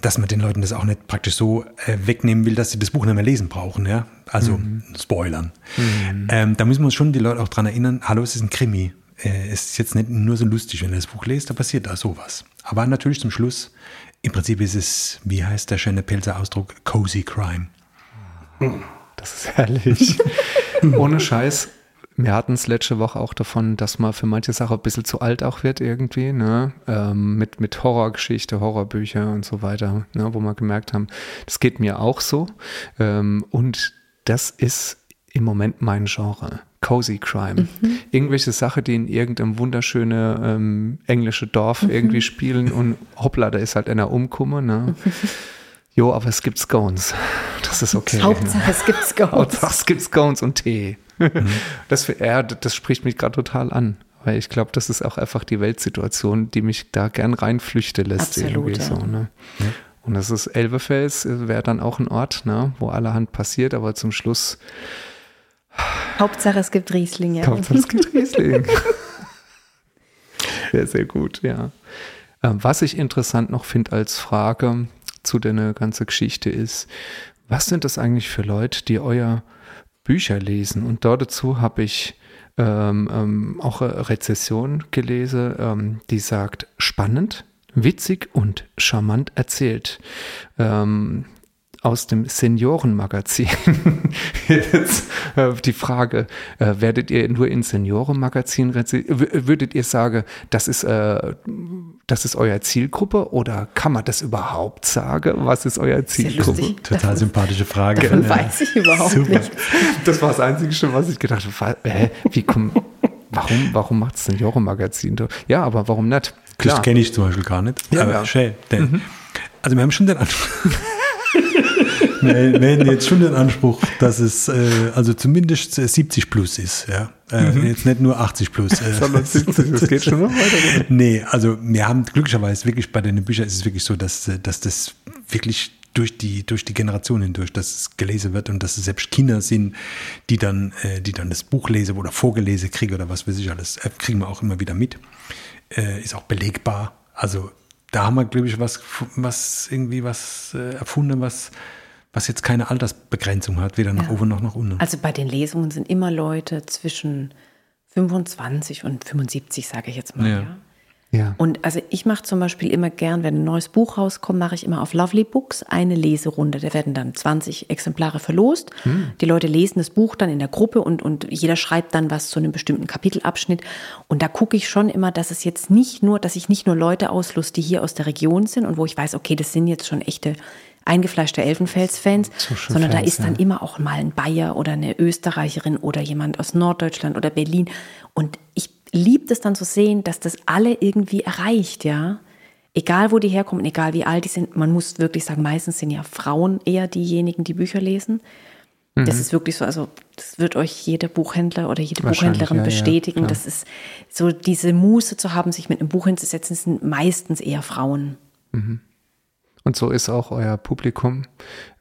dass man den Leuten das auch nicht praktisch so äh, wegnehmen will, dass sie das Buch nicht mehr lesen brauchen, ja. Also Spoilern. Ähm, da müssen wir uns schon die Leute auch dran erinnern, hallo, es ist ein Krimi. Äh, es ist jetzt nicht nur so lustig, wenn ihr das Buch lest, da passiert da sowas. Aber natürlich zum Schluss, im Prinzip ist es, wie heißt der schöne Pelzer Ausdruck, cozy crime. Das ist herrlich. Ohne Scheiß. Wir hatten es letzte Woche auch davon, dass man für manche Sachen ein bisschen zu alt auch wird irgendwie, ne? Ähm, mit, mit Horrorgeschichte, Horrorbücher und so weiter, ne? wo wir gemerkt haben, das geht mir auch so. Ähm, und das ist im Moment mein Genre. Cozy Crime. Irgendwelche Sachen, die in irgendeinem wunderschöne ähm, englische Dorf irgendwie spielen und hoppla, da ist halt einer umgekommen, ne? Jo, aber es gibt Scones. Das ist okay. Hauptsache, es gibt Scones. Hauptsache es gibt Scones und Tee. Das, ja, das spricht mich gerade total an. Weil ich glaube, das ist auch einfach die Weltsituation, die mich da gern reinflüchte lässt. Absolut, ja. so, ne? Und das ist Elbefels, wäre dann auch ein Ort, ne, wo allerhand passiert, aber zum Schluss Hauptsache, es gibt Rieslinge. kommt das gibt Riesling. sehr, sehr gut, ja. Ähm, Was ich interessant noch finde als Frage zu der ganzen Geschichte ist, was sind das eigentlich für Leute, die euer Bücher lesen? Und dort dazu habe ich ähm, ähm, auch eine Rezession gelesen, ähm, die sagt, spannend, witzig und charmant erzählt. Ähm, aus dem Seniorenmagazin. Jetzt äh, die Frage, äh, werdet ihr nur in Seniorenmagazin, würdet ihr sagen, das ist, äh, das ist euer Zielgruppe oder kann man das überhaupt sagen? Was ist euer Zielgruppe? lustig. Total sympathische Frage. Davon Ja. weiß ich überhaupt Super. nicht. Das war das Einzige, was ich gedacht habe. Hä, wie komm, warum, warum macht es Seniorenmagazin? Ja, aber warum nicht? Das kenne ich zum Beispiel gar nicht. Ja, aber ja. schön. Denn, Also wir haben schon den Anspruch. Wir, wir hätten jetzt schon den Anspruch, dass es äh, also zumindest äh, 70 plus ist. Ja? Äh, Jetzt nicht nur 80 plus. Äh, Sondern 70, das geht schon noch weiter. Nee, also wir haben glücklicherweise wirklich bei den Büchern ist es wirklich so, dass, äh, dass das wirklich durch die, durch die Generation hindurch, dass es gelesen wird und dass es selbst Kinder sind, die dann, äh, die dann das Buch lesen oder vorgelesen kriegen oder was weiß ich alles, äh, kriegen wir auch immer wieder mit. Äh, ist auch belegbar. Also da haben wir, glaube ich, was, was irgendwie was äh, erfunden, was, was jetzt keine Altersbegrenzung hat, weder nach Ja. oben noch nach unten. Also bei den Lesungen sind immer Leute zwischen 25 und 75, sage ich jetzt mal. Ja. Ja. Ja. Und also ich mache zum Beispiel immer gern, wenn ein neues Buch rauskommt, mache ich immer auf Lovely Books eine Leserunde. Da werden dann 20 Exemplare verlost. Die Leute lesen das Buch dann in der Gruppe und, und jeder schreibt dann was zu einem bestimmten Kapitelabschnitt. Und da gucke ich schon immer, dass es jetzt nicht nur, dass ich nicht nur Leute auslust, die hier aus der Region sind und wo ich weiß, okay, das sind jetzt schon echte eingefleischte Elfenfels-Fans, sondern da ist dann ja. immer auch mal ein Bayer oder eine Österreicherin oder jemand aus Norddeutschland oder Berlin. Und ich liebe es dann zu sehen, dass das alle irgendwie erreicht, ja. Egal, wo die herkommen, egal wie alt die sind, man muss wirklich sagen, meistens sind ja Frauen eher diejenigen, die Bücher lesen. Das Mhm. ist wirklich so, also das wird euch jeder Buchhändler oder jede Buchhändlerin ja, ja, bestätigen. klar. das ist so diese Muße zu haben, sich mit einem Buch hinzusetzen, sind meistens eher Frauen. Und so ist auch euer Publikum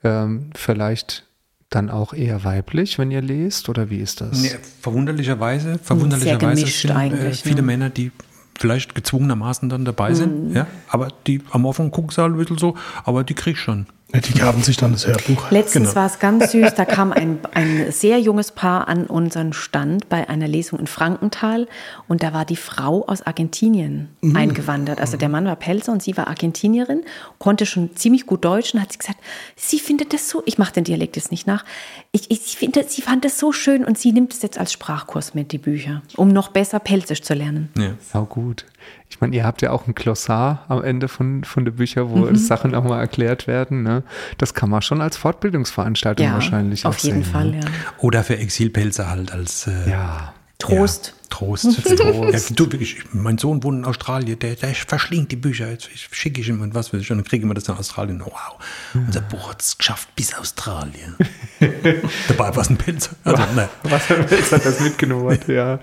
ähm, vielleicht dann auch eher weiblich, wenn ihr lest, oder wie ist das? Nee, verwunderlicherweise, verwunderlicherweise gemischt sind äh, eigentlich, viele ne? Männer, die vielleicht gezwungenermaßen dann dabei sind, ja, aber die am gucken sie halt ein bisschen so, aber die krieg ich schon. Die gaben sich dann das Hörbuch. Letztens Genau. war es ganz süß, da kam ein, ein sehr junges Paar an unseren Stand bei einer Lesung in Frankenthal und da war die Frau aus Argentinien eingewandert. Also der Mann war Pelzer und sie war Argentinierin, konnte schon ziemlich gut Deutsch und hat sie gesagt, sie findet das so, ich mache den Dialekt jetzt nicht nach, ich, ich finde, sie fand das so schön und sie nimmt es jetzt als Sprachkurs mit, die Bücher, um noch besser Pelzisch zu lernen. Ja. Sau gut. Ich meine, ihr habt ja auch ein Glossar am Ende von, von den Büchern, wo Sachen auch mal erklärt werden. Ne? Das kann man schon als Fortbildungsveranstaltung Ja, wahrscheinlich auf auch jeden sehen. Fall, Ne? ja. Oder für Exilpelzer halt als äh, Ja. Trost. Trost. Trost. Ja, du, wirklich, mein Sohn wohnt in Australien, der, der verschlingt die Bücher. Jetzt schicke ich ihm und was weiß ich. Und dann kriegen wir das in Australien. Wow, unser Buch hat es geschafft bis Australien. Dabei war es ein Pelzer. Also, ne. Was er jetzt hat das mitgenommen ja.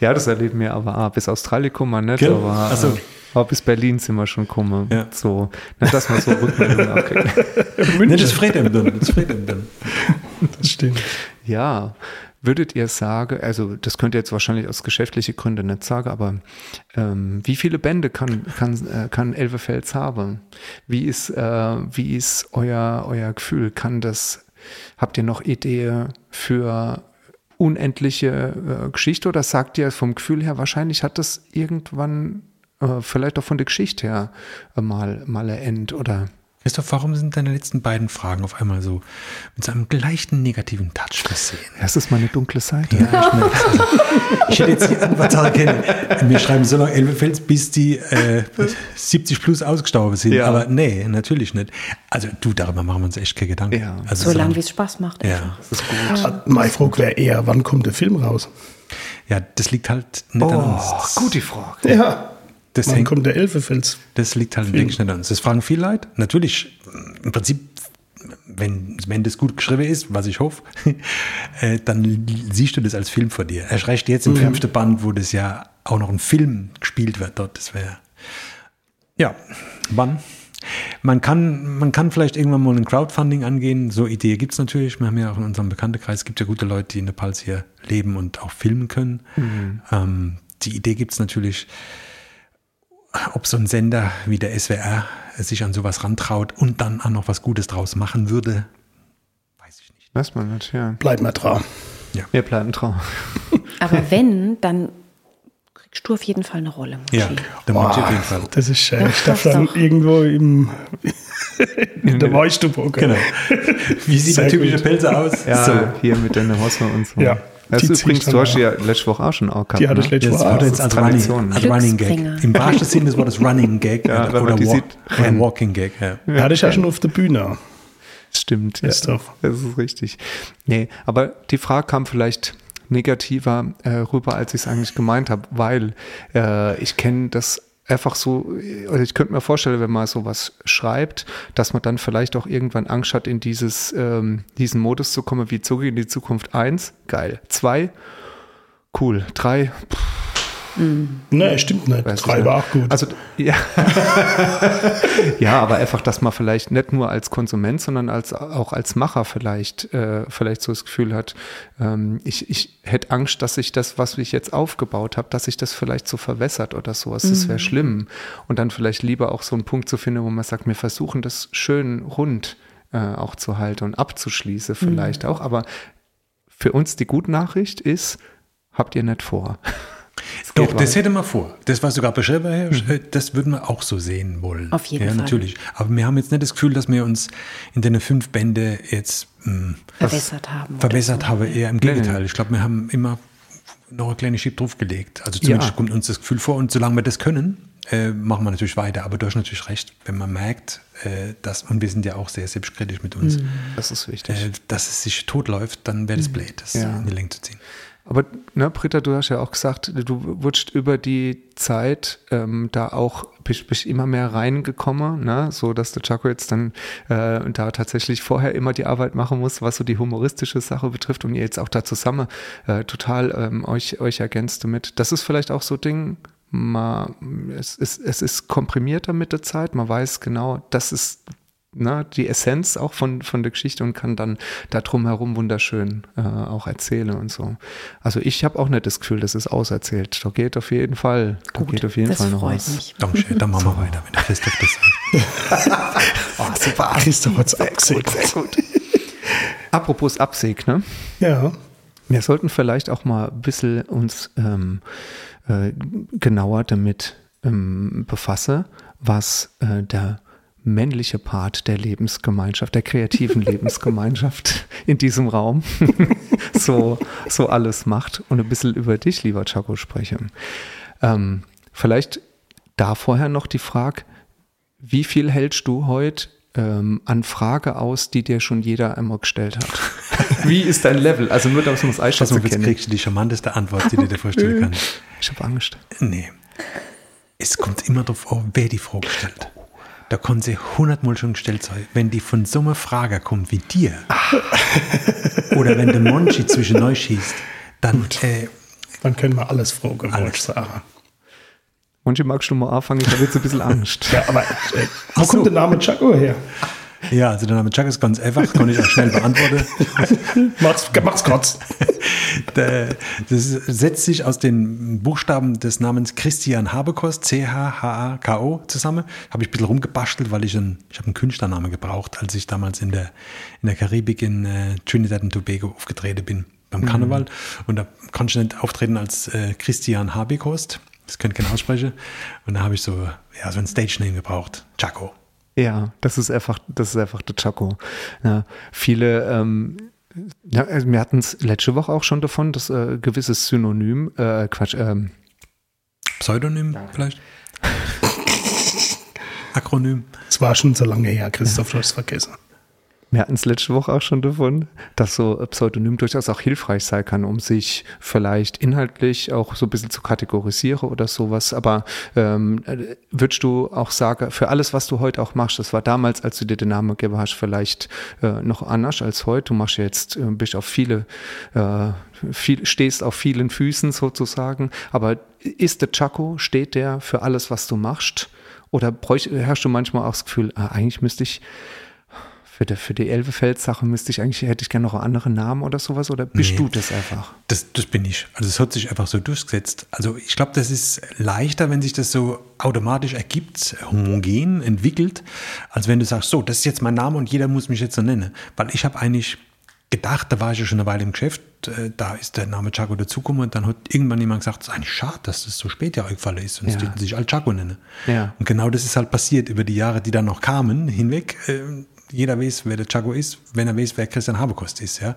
Ja, das erleben wir aber auch bis Australien kommen wir nicht, Gell? aber, Ach so. äh, aber bis Berlin sind wir schon gekommen. Ja. So, na, dass man so Rückmeldungen abkriegt. Das freut ihm dann. Das freut ihm dann. Das stimmt. Ja, würdet ihr sagen, also das könnt ihr jetzt wahrscheinlich aus geschäftlichen Gründen nicht sagen, aber ähm, wie viele Bände kann, kann, äh, kann Elvefels haben? Wie ist, äh, wie ist euer, euer Gefühl? Kann das, habt ihr noch Idee für unendliche äh, Geschichte oder sagt ihr vom Gefühl her, wahrscheinlich hat das irgendwann, äh, vielleicht auch von der Geschichte her, mal, mal ein End oder Christoph, warum sind deine letzten beiden Fragen auf einmal so mit so einem leichten negativen Touch versehen? das ist meine dunkle Seite. Ja, ich, merke also, ich hätte jetzt die Antwort können. Wir schreiben so lange Elbefels, bis die äh, 70 plus ausgestorben sind. Ja. Aber nee, natürlich nicht. Also du, darüber machen wir uns echt keine Gedanken. Ja. Also So lange, so- wie es Spaß macht. Ja. einfach. Das ist gut. Meine Frage wäre eher, wann kommt der Film raus? ja, das liegt halt nicht an uns. Oh, Das, gute Frage. Ja. Das wann hängt- kommt der Elfefels? das liegt halt wirklich nicht an uns. Das fragen viele Leute. Natürlich, im Prinzip, wenn, wenn das gut geschrieben ist, was ich hoffe, äh, dann siehst du das als Film vor dir. Erst recht jetzt im fünften Band, wo das ja auch noch ein Film gespielt wird dort. Das wäre. Ja, wann? Man kann, man kann vielleicht irgendwann mal ein Crowdfunding angehen. So Idee gibt es natürlich. Wir haben ja auch in unserem Bekanntenkreis, es gibt ja gute Leute, die in der Pals hier leben und auch filmen können. Ähm, die Idee gibt es natürlich ob so ein Sender wie der SWR sich an sowas rantraut und dann auch noch was Gutes draus machen würde, weiß ich nicht. Weiß man nicht, ja. Bleib mal dran. Wir bleiben trau. Aber wenn, dann kriegst du auf jeden Fall eine Rolle. Ja, da muss ich auf jeden Fall. Das ist schön. Ich darf dann irgendwo im, in der Weichstube Genau. Wie sieht Sehr der typische gut. Pelzer aus? Ja, So. hier mit deiner Hosmer und so. Ja, Das ist übrigens, du hast ja letzte Woche auch schon auch gehabt. Die hatte ne? ich letzte Das Woche wurde auch. jetzt als Tradition. Running, als Running Gag. Im wahrsten Sinne des Wortes Running Gag Ja, oder, oder, walk, oder. Walking Gag. Ja. Ja, hatte ich ja schon auf der Bühne. Stimmt, ja. Ist doch. Das ist richtig. Nee, aber die Frage kam vielleicht negativer äh, rüber, als ich es eigentlich gemeint habe, weil äh, ich kenne das einfach so, also ich könnte mir vorstellen, wenn man sowas schreibt, dass man dann vielleicht auch irgendwann Angst hat, in dieses, ähm, diesen Modus zu kommen, wie zurück in die Zukunft eins, geil. Zwei, cool. Drei, Ne, stimmt nicht. Weiß ich Drei war auch gut. Also, ja. ja, aber einfach, dass man vielleicht nicht nur als Konsument, sondern als, auch als Macher vielleicht, äh, vielleicht so das Gefühl hat, ähm, ich, ich hätte Angst, dass sich das, was ich jetzt aufgebaut habe, dass sich das vielleicht so verwässert oder sowas. Das wäre schlimm. Und dann vielleicht lieber auch so einen Punkt zu finden, wo man sagt, wir versuchen das schön rund äh, auch zu halten und abzuschließen vielleicht auch. Aber für uns die gute Nachricht ist, habt ihr nicht vor. Doch, das hätte man vor. Das, was du gerade beschrieben hast, äh, das würden wir auch so sehen wollen. Auf jeden ja, Fall. natürlich. Aber wir haben jetzt nicht das Gefühl, dass wir uns in den fünf Bände jetzt mh, Verbessert haben. verbessert so. haben. Eher im Gegenteil. Ich glaube, wir haben immer noch eine kleine Schiebe draufgelegt. Also zumindest Ja. kommt uns das Gefühl vor. Und solange wir das können, äh, machen wir natürlich weiter. Aber du hast natürlich recht, wenn man merkt, äh, dass, und wir sind ja auch sehr selbstkritisch mit uns, Das ist wichtig. äh, dass es sich totläuft, dann wäre das blöd, das Ja. in die Länge zu ziehen. Aber ne, Britta, du hast ja auch gesagt, du wurdest über die Zeit ähm, da auch bist, bist immer mehr reingekommen, ne? so dass der Chaco jetzt dann äh, da tatsächlich vorher immer die Arbeit machen muss, was so die humoristische Sache betrifft und ihr jetzt auch da zusammen äh, total ähm, euch, euch ergänzt damit. Das ist vielleicht auch so Ding, man, es, ist, es ist komprimierter mit der Zeit, man weiß genau, das ist ne, die Essenz auch von, von der Geschichte und kann dann da drumherum wunderschön äh, auch erzählen und so. Also ich habe auch nicht das Gefühl, das ist auserzählt. Da geht auf jeden Fall, da geht auf jeden das Fall noch freut was. mich. Dankeschön, dann machen wir weiter, wenn der Christoph das sagt. Oh, super. Christoph hat's abgesegnet. Sehr gut. Apropos Abseg, ne? Ja. Wir sollten vielleicht auch mal ein bisschen uns ähm, äh, genauer damit ähm, befassen, was äh, der männliche Part der Lebensgemeinschaft, der kreativen Lebensgemeinschaft in diesem Raum so, so alles macht und ein bisschen über dich, lieber Chaco, spreche. Ähm, vielleicht da vorher noch die Frage, wie viel hältst du heute ähm, an Frage aus, die dir schon jeder einmal gestellt hat? Wie ist dein Level? Also nur, dass man es einschätzen auf, jetzt kann. kriegst du die charmanteste Antwort, die du dir vorstellen kannst. Ich habe Angst. Nee. Es kommt immer darauf an, wer die Frage stellt. Da kann sie hundertmal schon gestellt sein. Wenn die von so einer Frage kommt wie dir, oder wenn der Monchi zwischen euch schießt, dann äh, Dann können wir alles fragen, Alles. sagen. Manche magst du mal anfangen, ich habe jetzt ein bisschen Angst. Ja, aber äh, wo kommt der Name Chaco her? Ja, also der Name Chuck ist ganz einfach, kann ich auch schnell beantworten. Mach's, mach's kurz. Das setzt sich aus den Buchstaben des Namens Christian Habekost, C-H-H-A-K-O, zusammen. Habe ich ein bisschen rumgebastelt, weil ich einen, ich habe einen Künstlernamen gebraucht, als ich damals in der, in der Karibik in äh, Trinidad und Tobago aufgetreten bin beim Karneval. Und da konnte ich nicht auftreten als äh, Christian Habekost. Das könnte ich gerne aussprechen. Und da habe ich so, ja, so ein Stage-Name gebraucht. Chaco. Ja, das ist einfach, das ist einfach der Chaco. Ja, viele, ähm, ja, also wir hatten es letzte Woche auch schon davon, dass äh, gewisses Synonym, äh, Quatsch, ähm, Pseudonym vielleicht? Akronym? Es war schon so lange her, Christoph, du hast es vergessen. Wir hatten es letzte Woche auch schon davon, dass so ein Pseudonym durchaus auch hilfreich sein kann, um sich vielleicht inhaltlich auch so ein bisschen zu kategorisieren oder sowas. Aber ähm, äh, würdest du auch sagen, für alles, was du heute auch machst, das war damals, als du dir den Namen gegeben hast, vielleicht äh, noch anders als heute. Du machst jetzt, äh, bist auf viele, äh, viel, stehst auf vielen Füßen sozusagen. Aber ist der Chaco, steht der für alles, was du machst? Oder bräuch, hast du manchmal auch das Gefühl, ah, eigentlich müsste ich für die, für die Elvefeld-Sache müsste ich eigentlich, hätte ich gerne noch einen anderen Namen oder sowas, oder bist Nee. du das einfach? Das, das bin ich. Also es hat sich einfach so durchgesetzt. Also ich glaube, das ist leichter, wenn sich das so automatisch ergibt, homogen entwickelt, als wenn du sagst, so, das ist jetzt mein Name und jeder muss mich jetzt so nennen. Weil ich habe eigentlich gedacht, da war ich ja schon eine Weile im Geschäft, äh, da ist der Name Chaco dazugekommen und dann hat irgendwann jemand gesagt, es ist eigentlich schade, dass das so spät ja eingefallen ist und Ja. ja. sich als Chaco nennen. Ja. Und genau das ist halt passiert über die Jahre, die dann noch kamen, hinweg. Äh, jeder weiß, wer der Chaco ist, wenn er weiß, wer Christian Habekost ist. Ja?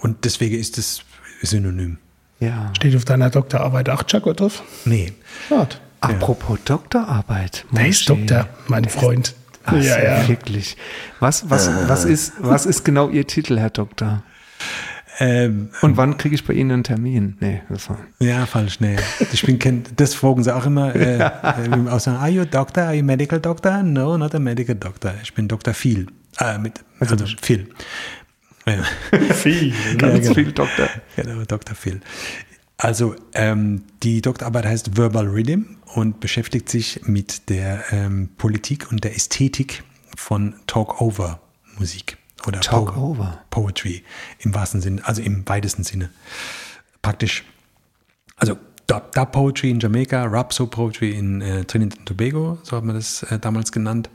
Und deswegen ist das Synonym. Ja. Steht auf deiner Doktorarbeit auch Chaco drauf? Nee, Schade. Apropos Doktorarbeit. Der ist. Doktor, mein Freund. Ach, ja, ja. Wirklich. Was, was, was, ist, was ist genau Ihr Titel, Herr Doktor? Ähm, Und wann kriege ich bei Ihnen einen Termin? Nee, das war. ja, falsch, nee. Ich bin, kenn- das fragen sie auch immer, äh, äh, aus are you doctor, are you medical doctor? No, not a medical doctor. Ich bin Dr. Phil. Äh, mit, also Phil. Ja. Viel. Ganz viel Doktor. Genau, Dr. Phil. Also ähm, die Doktorarbeit heißt Verbal Rhythm und beschäftigt sich mit der ähm, Politik und der Ästhetik von Talk-Over-Musik oder Talk-over? Po Poetry im wahrsten Sinne, also im weitesten Sinne. Praktisch, also Dub, Poetry in Jamaika, Rhapsody Poetry in äh, Trinidad und Tobago, so hat man das äh, damals genannt.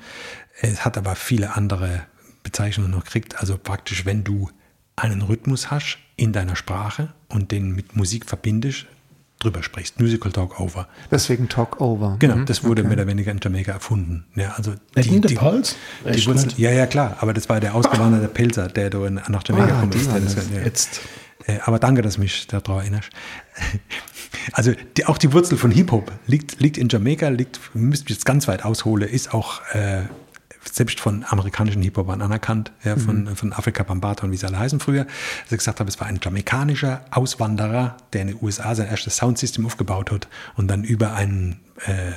Es hat aber viele andere Bezeichnungen noch gekriegt. Also praktisch, wenn du einen Rhythmus hast in deiner Sprache und den mit Musik verbindest, drüber sprichst. Musical Talk Over. Deswegen Talk Over. Genau, Mhm. das wurde mehr oder weniger in Jamaika erfunden. Ja, also Puls? die Echt Wurzel, nicht? ja, ja, klar, aber das war der ausgewanderte Pilzer, der da in, nach Jamaika Ah, kommt. die ja. Jetzt. Äh, aber danke, dass du mich daran erinnerst. Also die, auch die Wurzel von Hip-Hop liegt, liegt in Jamaika, liegt, müsste ich jetzt ganz weit aushole, ist auch äh, selbst von amerikanischen Hip-Hopern anerkannt, ja, von, von Afrika Bambata und wie sie alle heißen früher. Dass ich gesagt habe, es war ein jamaikanischer Auswanderer, der in den USA sein erstes Soundsystem aufgebaut hat und dann über einen, äh,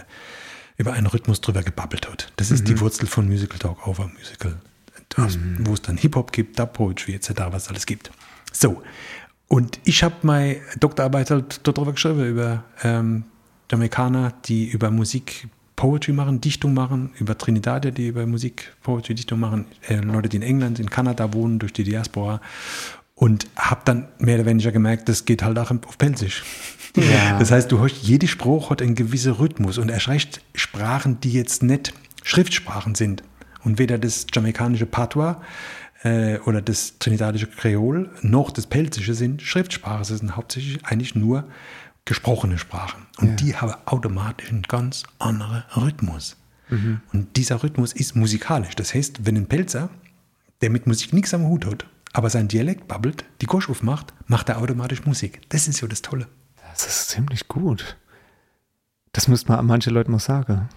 über einen Rhythmus drüber gebabbelt hat. Das ist die Wurzel von Musical Talk Over Musical, aus, wo es dann Hip-Hop gibt, Dub Poetry etc., was es alles gibt. So, und ich habe meine Doktorarbeit halt darüber geschrieben, über ähm, Jamaikaner, die über Musik Poetry machen, Dichtung machen, über Trinidadier, die über Musik Poetry, Dichtung machen, äh, Leute, die in England, in Kanada wohnen, durch die Diaspora. Und habe dann mehr oder weniger gemerkt, das geht halt auch auf Pelzisch. Ja. Das heißt, du hast, jede Sprache hat einen gewissen Rhythmus und erst recht Sprachen, die jetzt nicht Schriftsprachen sind. Und weder das jamaikanische Patois äh, oder das trinidadische Kreol noch das Pelzische sind Schriftsprachen. Das sind hauptsächlich eigentlich nur gesprochene Sprachen. Und die haben automatisch einen ganz anderen Rhythmus. Und dieser Rhythmus ist musikalisch. Das heißt, wenn ein Pelzer, der mit Musik nichts am Hut hat, aber sein Dialekt babbelt, die Gosch aufmacht, macht er automatisch Musik. Das ist ja das Tolle. Das ist ziemlich gut. Das müsste man an manche Leute mal sagen.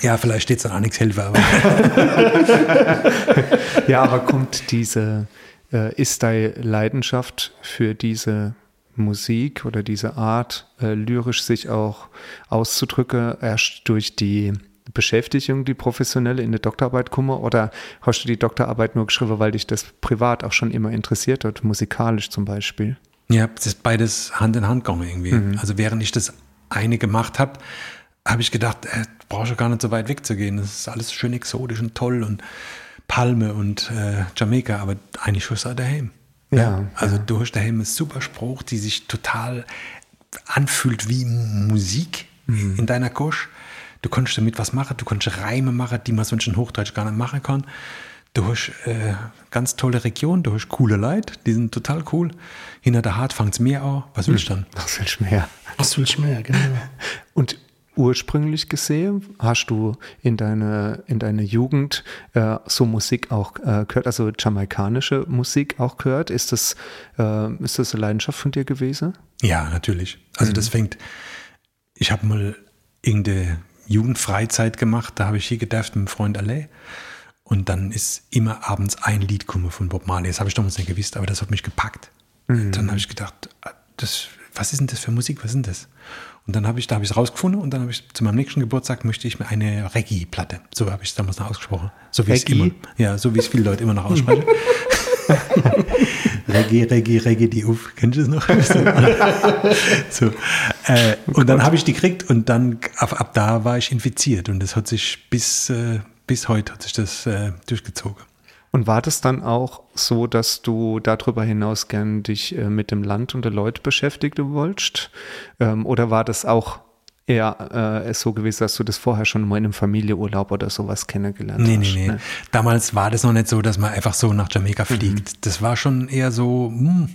Ja, vielleicht steht es dann auch nichts helfen, aber Ja, aber kommt diese, äh, ist deine Leidenschaft für diese Musik oder diese Art, äh, lyrisch sich auch auszudrücken, erst durch die Beschäftigung, die professionelle in der Doktorarbeit komme oder hast du die Doktorarbeit nur geschrieben, weil dich das privat auch schon immer interessiert hat, musikalisch zum Beispiel? ja, es ist beides Hand in Hand gegangen irgendwie. Also während ich das eine gemacht habe, habe ich gedacht, äh, brauchst du gar nicht so weit wegzugehen. Das ist alles schön exotisch und toll und Palme und äh, Jamaika, aber eigentlich auch daheim. Ja, Also du hast daheim einen super Spruch, die sich total anfühlt wie Musik in deiner Kosch. Du kannst damit was machen, du kannst Reime machen, die man sonst in Hochdeutsch gar nicht machen kann. Du hast äh, ganz tolle Region, du hast coole Leute, die sind total cool. Hinter der Hart fängt es mehr an. Was willst du dann? Das will ich mehr. Was willst du mehr? Genau. Und ursprünglich gesehen, hast du in deine, in deine Jugend äh, so Musik auch äh, gehört, also jamaikanische Musik auch gehört? Ist das, äh, ist das eine Leidenschaft von dir gewesen? Ja, natürlich. Also das fängt, ich habe mal irgendeine Jugendfreizeit gemacht, da habe ich hier gedacht mit einem Freund alle. Und dann ist immer abends ein Lied gekommen von Bob Marley. Das habe ich damals nicht gewusst, aber das hat mich gepackt. Und dann habe ich gedacht, ah, das, was ist denn das für Musik? Was ist denn das? Und dann habe ich, da habe ich es rausgefunden und dann habe ich zu meinem nächsten Geburtstag möchte ich mir eine Reggae-Platte. So habe ich es damals noch ausgesprochen. So wie es Reggae? immer, ja, so wie es viele Leute immer noch aussprechen. Reggae, Reggae, Reggae, die Uff. Kennst du das noch? so. Äh, und dann habe ich die gekriegt und dann ab, ab da war ich infiziert und das hat sich bis, äh, bis heute hat sich das äh, durchgezogen. Und war das dann auch so, dass du darüber hinaus gern dich äh, mit dem Land und der Leute beschäftigen wolltest? Ähm, oder war das auch eher äh, so gewesen, dass du das vorher schon mal in einem Familienurlaub oder sowas kennengelernt Nee, hast? nee, nee. ne? Damals war das noch nicht so, dass man einfach so nach Jamaika fliegt. Das war schon eher so, hm,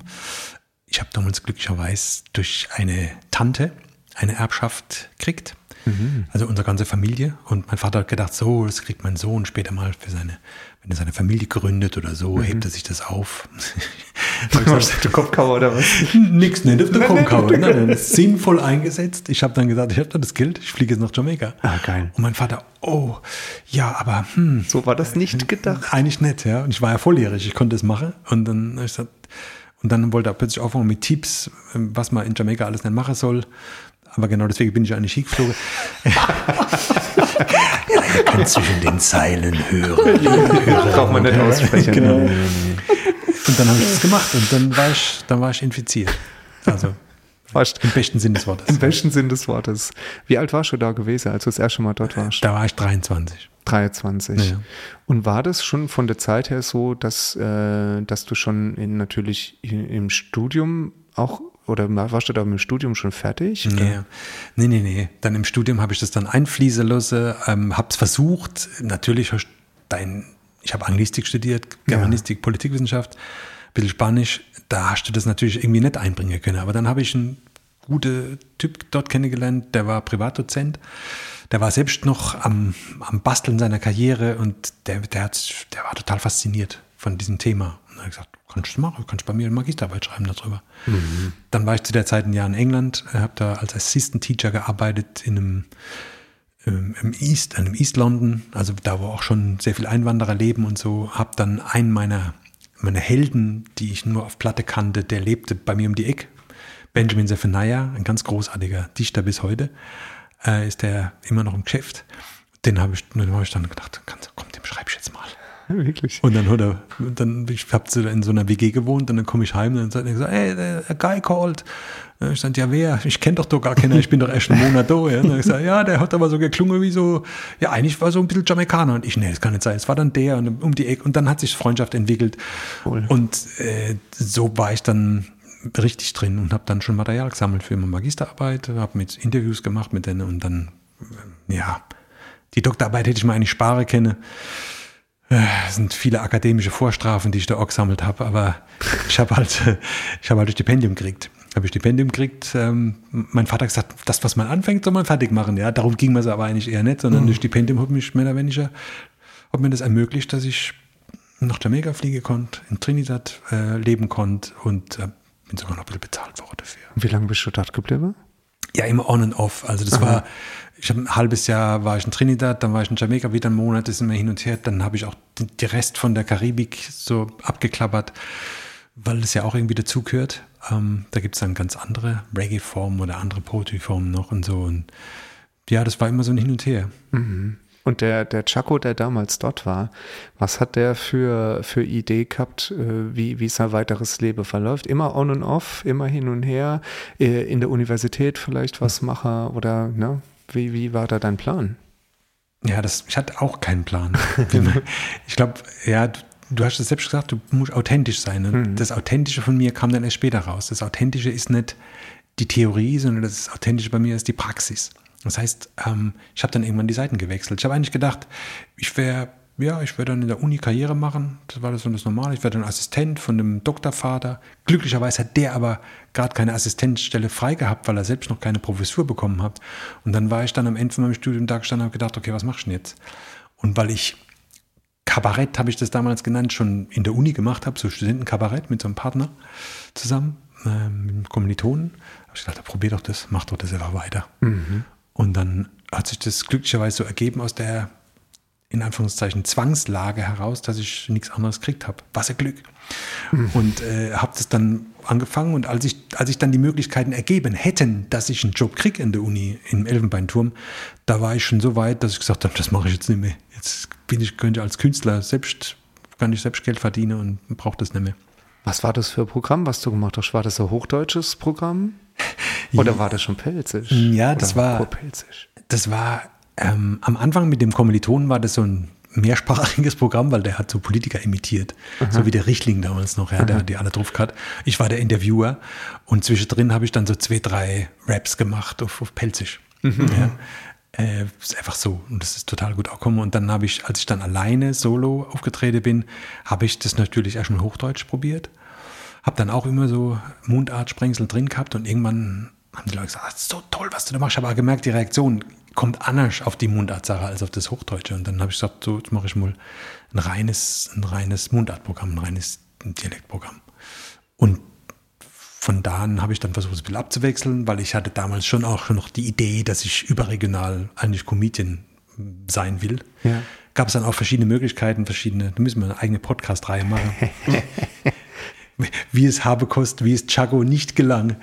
ich habe damals glücklicherweise durch eine Tante eine Erbschaft gekriegt. Also unsere ganze Familie. Und mein Vater hat gedacht, so, das kriegt mein Sohn später mal für seine, wenn er seine Familie gründet oder so, hebt er sich das auf. Du Kopfkauer oder was? Nix, nicht auf der Kopfkauer. Nein, nein, ist sinnvoll eingesetzt. Ich habe dann gesagt, ich habe da das Geld, ich fliege jetzt nach Jamaika. Ah, geil. Und mein Vater, oh, ja, aber hm, So war das nicht gedacht. eigentlich nicht, ja. Und ich war ja volljährig, ich konnte es machen. Und dann ich gesagt, und dann wollte er plötzlich aufhören mit Tipps, was man in Jamaika alles nicht machen soll. Aber genau deswegen bin ich eigentlich hingeflogen. Ihr könnt zwischen den Zeilen hören. Braucht man nicht aussprechen. Genau. Und dann habe ich das gemacht und dann war ich, dann war ich infiziert. Also Fast. im besten Sinn des Wortes. Im besten Sinn des Wortes. Wie alt warst du da gewesen, als du das erste Mal dort warst? Da war ich 23. 23. Ja. Und war das schon von der Zeit her so, dass, äh, dass du schon in, natürlich im Studium auch, oder warst du da im Studium schon fertig? Nee. nee, nee, nee. Dann im Studium habe ich das dann einfließen lassen, ähm, habe es versucht. Natürlich hast du dein, ich habe Anglistik studiert, Germanistik, Politikwissenschaft, ein bisschen Spanisch. Da hast du das natürlich irgendwie nicht einbringen können. Aber dann habe ich ein gute Typ dort kennengelernt, der war Privatdozent. Der war selbst noch am, am Basteln seiner Karriere und der, der, hat, der war total fasziniert von diesem Thema. Und er hat gesagt, kannst du machen, kannst bei mir eine Magisterarbeit schreiben darüber. Dann war ich zu der Zeit ein Jahr in England, habe da als Assistant Teacher gearbeitet in einem ähm, im East, einem East London, also da wo auch schon sehr viele Einwanderer leben und so, habe dann einen meiner, meiner Helden, die ich nur auf Platte kannte, der lebte bei mir um die Ecke. Benjamin Zephaniah, ein ganz großartiger Dichter bis heute, äh, ist der immer noch im Geschäft. Den habe ich, den hab ich dann gedacht, kannst, komm, dem schreibe ich jetzt mal. Wirklich. Und dann hat er, dann, ich habe in so einer WG gewohnt und dann komme ich heim und dann hat er gesagt, hey, der a guy called. Ich sagte, ja, wer? Ich kenne doch doch gar keinen, ich bin doch erst einen Monat da. Ja. Und dann ich gesagt, ja, der hat aber so geklungen wie so, ja, eigentlich war so ein bisschen Jamaikaner. Und ich, nee, das kann nicht sein. Es war dann der und um die Ecke. Und dann hat sich Freundschaft entwickelt. Cool. Und äh, so war ich dann richtig drin und habe dann schon Material gesammelt für meine Magisterarbeit, habe mit Interviews gemacht mit denen und dann, ja, die Doktorarbeit hätte ich mir eigentlich sparen können. Es sind viele akademische Vorstrafen, die ich da auch gesammelt habe, aber ich habe halt, äh, ich habe halt ein Stipendium gekriegt. Habe ich Stipendium gekriegt. Ähm, mein Vater hat gesagt, das, was man anfängt, soll man fertig machen. Ja, darum ging es aber eigentlich eher nicht, sondern das Stipendium hat mich mehr oder weniger, hat mir das ermöglicht, dass ich nach Jamaika fliegen konnte, in Trinidad äh, leben konnte und äh, bin sogar noch ein bisschen bezahlt worden dafür. Wie lange bist du dort geblieben? Ja, immer on and off. Also das war, ich habe ein halbes Jahr war ich in Trinidad, dann war ich in Jamaika wieder einen Monat, ist immer hin und her. Dann habe ich auch die, die Rest von der Karibik so abgeklappert, weil es ja auch irgendwie dazugehört. Ähm, da gibt es dann ganz andere Reggae-Formen oder andere Poetry-Formen noch und so. Und ja, das war immer so ein Hin und Her. Und der, der Chaco, der damals dort war, was hat der für, für Idee gehabt, äh, wie, wie sein weiteres Leben verläuft? Immer on und off, immer hin und her, äh, in der Universität vielleicht was machen oder ne? Wie, wie war da dein Plan? Ja, das, ich hatte auch keinen Plan. Ich glaube, ja, du, du hast es selbst gesagt, du musst authentisch sein. Und das Authentische von mir kam dann erst später raus. Das Authentische ist nicht die Theorie, sondern das Authentische bei mir ist die Praxis. Das heißt, ähm, ich habe dann irgendwann die Seiten gewechselt. Ich habe eigentlich gedacht, ich wäre, ja, ich werde dann in der Uni Karriere machen. Das war das so das Normale. Ich werde dann Assistent von dem Doktorvater. Glücklicherweise hat der aber gerade keine Assistenzstelle frei gehabt, weil er selbst noch keine Professur bekommen hat. Und dann war ich dann am Ende von meinem Studium da gestanden und habe gedacht, okay, was machst du denn jetzt? Und weil ich Kabarett, habe ich das damals genannt, schon in der Uni gemacht habe, so Studentenkabarett mit so einem Partner zusammen, äh, mit einem Kommilitonen, habe ich gedacht, probier doch das, mach doch das einfach weiter. Und dann hat sich das glücklicherweise so ergeben aus der, in Anführungszeichen, Zwangslage heraus, dass ich nichts anderes gekriegt habe. Was ein Glück. Und äh, habe das dann angefangen und als ich, als ich dann die Möglichkeiten ergeben hätten, dass ich einen Job kriege in der Uni, im Elfenbeinturm, da war ich schon so weit, dass ich gesagt habe, das mache ich jetzt nicht mehr. Jetzt bin ich, könnte ich als Künstler selbst, kann ich selbst Geld verdienen und brauche das nicht mehr. Was war das für ein Programm, was du gemacht hast? War das ein hochdeutsches Programm? Oder war das schon pelzig? Ja, das Oder war- pelzig? Das war ähm, am Anfang mit dem Kommilitonen war das so ein mehrsprachiges Programm, weil der hat so Politiker imitiert, so wie der Richtling damals noch, ja, der hat die alle drauf gehabt. Ich war der Interviewer und zwischendrin habe ich dann so zwei, drei Raps gemacht auf, auf Pelzig. Ja. Äh, ist einfach so und das ist total gut aufgekommen. Und dann habe ich, als ich dann alleine solo aufgetreten bin, habe ich das natürlich erst mal Hochdeutsch probiert. Hab dann auch immer so Mundartsprengsel drin gehabt und irgendwann haben die Leute gesagt, das ist so toll, was du da machst. Ich habe aber gemerkt, die Reaktion kommt anders auf die Mundartsache als auf das Hochdeutsche. Und dann habe ich gesagt, so, jetzt mache ich mal ein reines, ein reines Mundartprogramm, ein reines Dialektprogramm. Und von da an habe ich dann versucht, es ein bisschen abzuwechseln, weil ich hatte damals schon auch schon noch die Idee, dass ich überregional eigentlich Comedian sein will. Ja. Gab es dann auch verschiedene Möglichkeiten, verschiedene, da müssen wir eine eigene Podcast-Reihe machen. wie es Habekost, wie es Chago nicht gelang,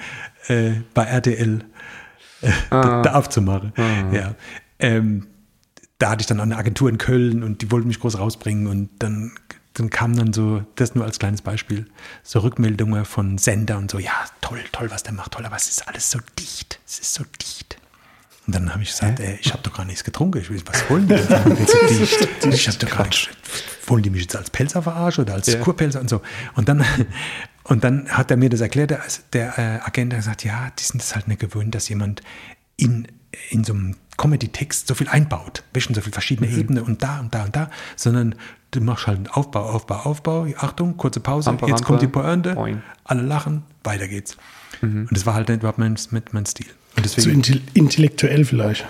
äh, bei RTL äh, da, da aufzumachen. Ja. Ähm, da hatte ich dann auch eine Agentur in Köln und die wollten mich groß rausbringen und dann, dann kam dann so, das nur als kleines Beispiel, so Rückmeldungen von Sender und so, ja, toll, toll, was der macht, toll, aber es ist alles so dicht, es ist so dicht. Und dann habe ich gesagt, ey, ich habe doch gar nichts getrunken. Ich will, was wollen die denn so dicht? Ich habe doch gar nichts. Wollen die mich jetzt als Pelzer verarschen oder als Ja. Kurpelzer und so? Und dann, und dann hat er mir das erklärt, der, der äh, Agent hat gesagt, ja, die sind es halt nicht gewöhnt, dass jemand in in so einem Comedy-Text so viel einbaut, wischen so viele verschiedene Mhm. Ebenen und da und da und da, sondern du machst halt einen Aufbau, Aufbau, Aufbau, Achtung, kurze Pause, Rampe, jetzt Rampe, kommt die Pointe, boing. alle lachen, weiter geht's. Mhm. Und das war halt nicht überhaupt mein, mit mein Stil. Und Zu deswegen, intel- intellektuell vielleicht.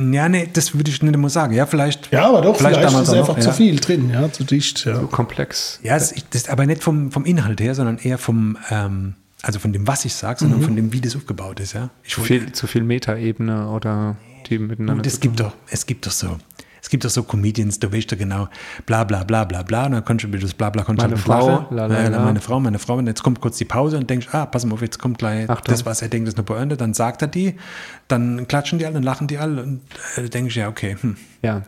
Ja, nee, das würde ich nicht immer sagen. Ja, vielleicht. Ja, aber doch, vielleicht, damals ist einfach noch, zu ja. viel drin, ja, zu dicht. Ja. Komplex. Ja, das ist aber nicht vom, vom Inhalt her, sondern eher vom, ähm, also von dem, was ich sage, sondern von dem, wie das aufgebaut ist. Ja. Ich Zu viel, zu viel Metaebene oder die miteinander. Und es gibt doch, es gibt doch so, es gibt doch so Comedians, da weißt du genau, bla bla bla bla bla, und dann kannst du über das bla bla kannst du Meine Frau, la, la, Ja, la. meine Frau, meine Frau, und jetzt kommt kurz die Pause und denkst, ah, pass mal auf, jetzt kommt gleich Achtung. das, was er denkt, ist eine Pointe, dann sagt er die, dann klatschen die alle, dann lachen die alle und äh, ich, ja, okay, hm. Ja.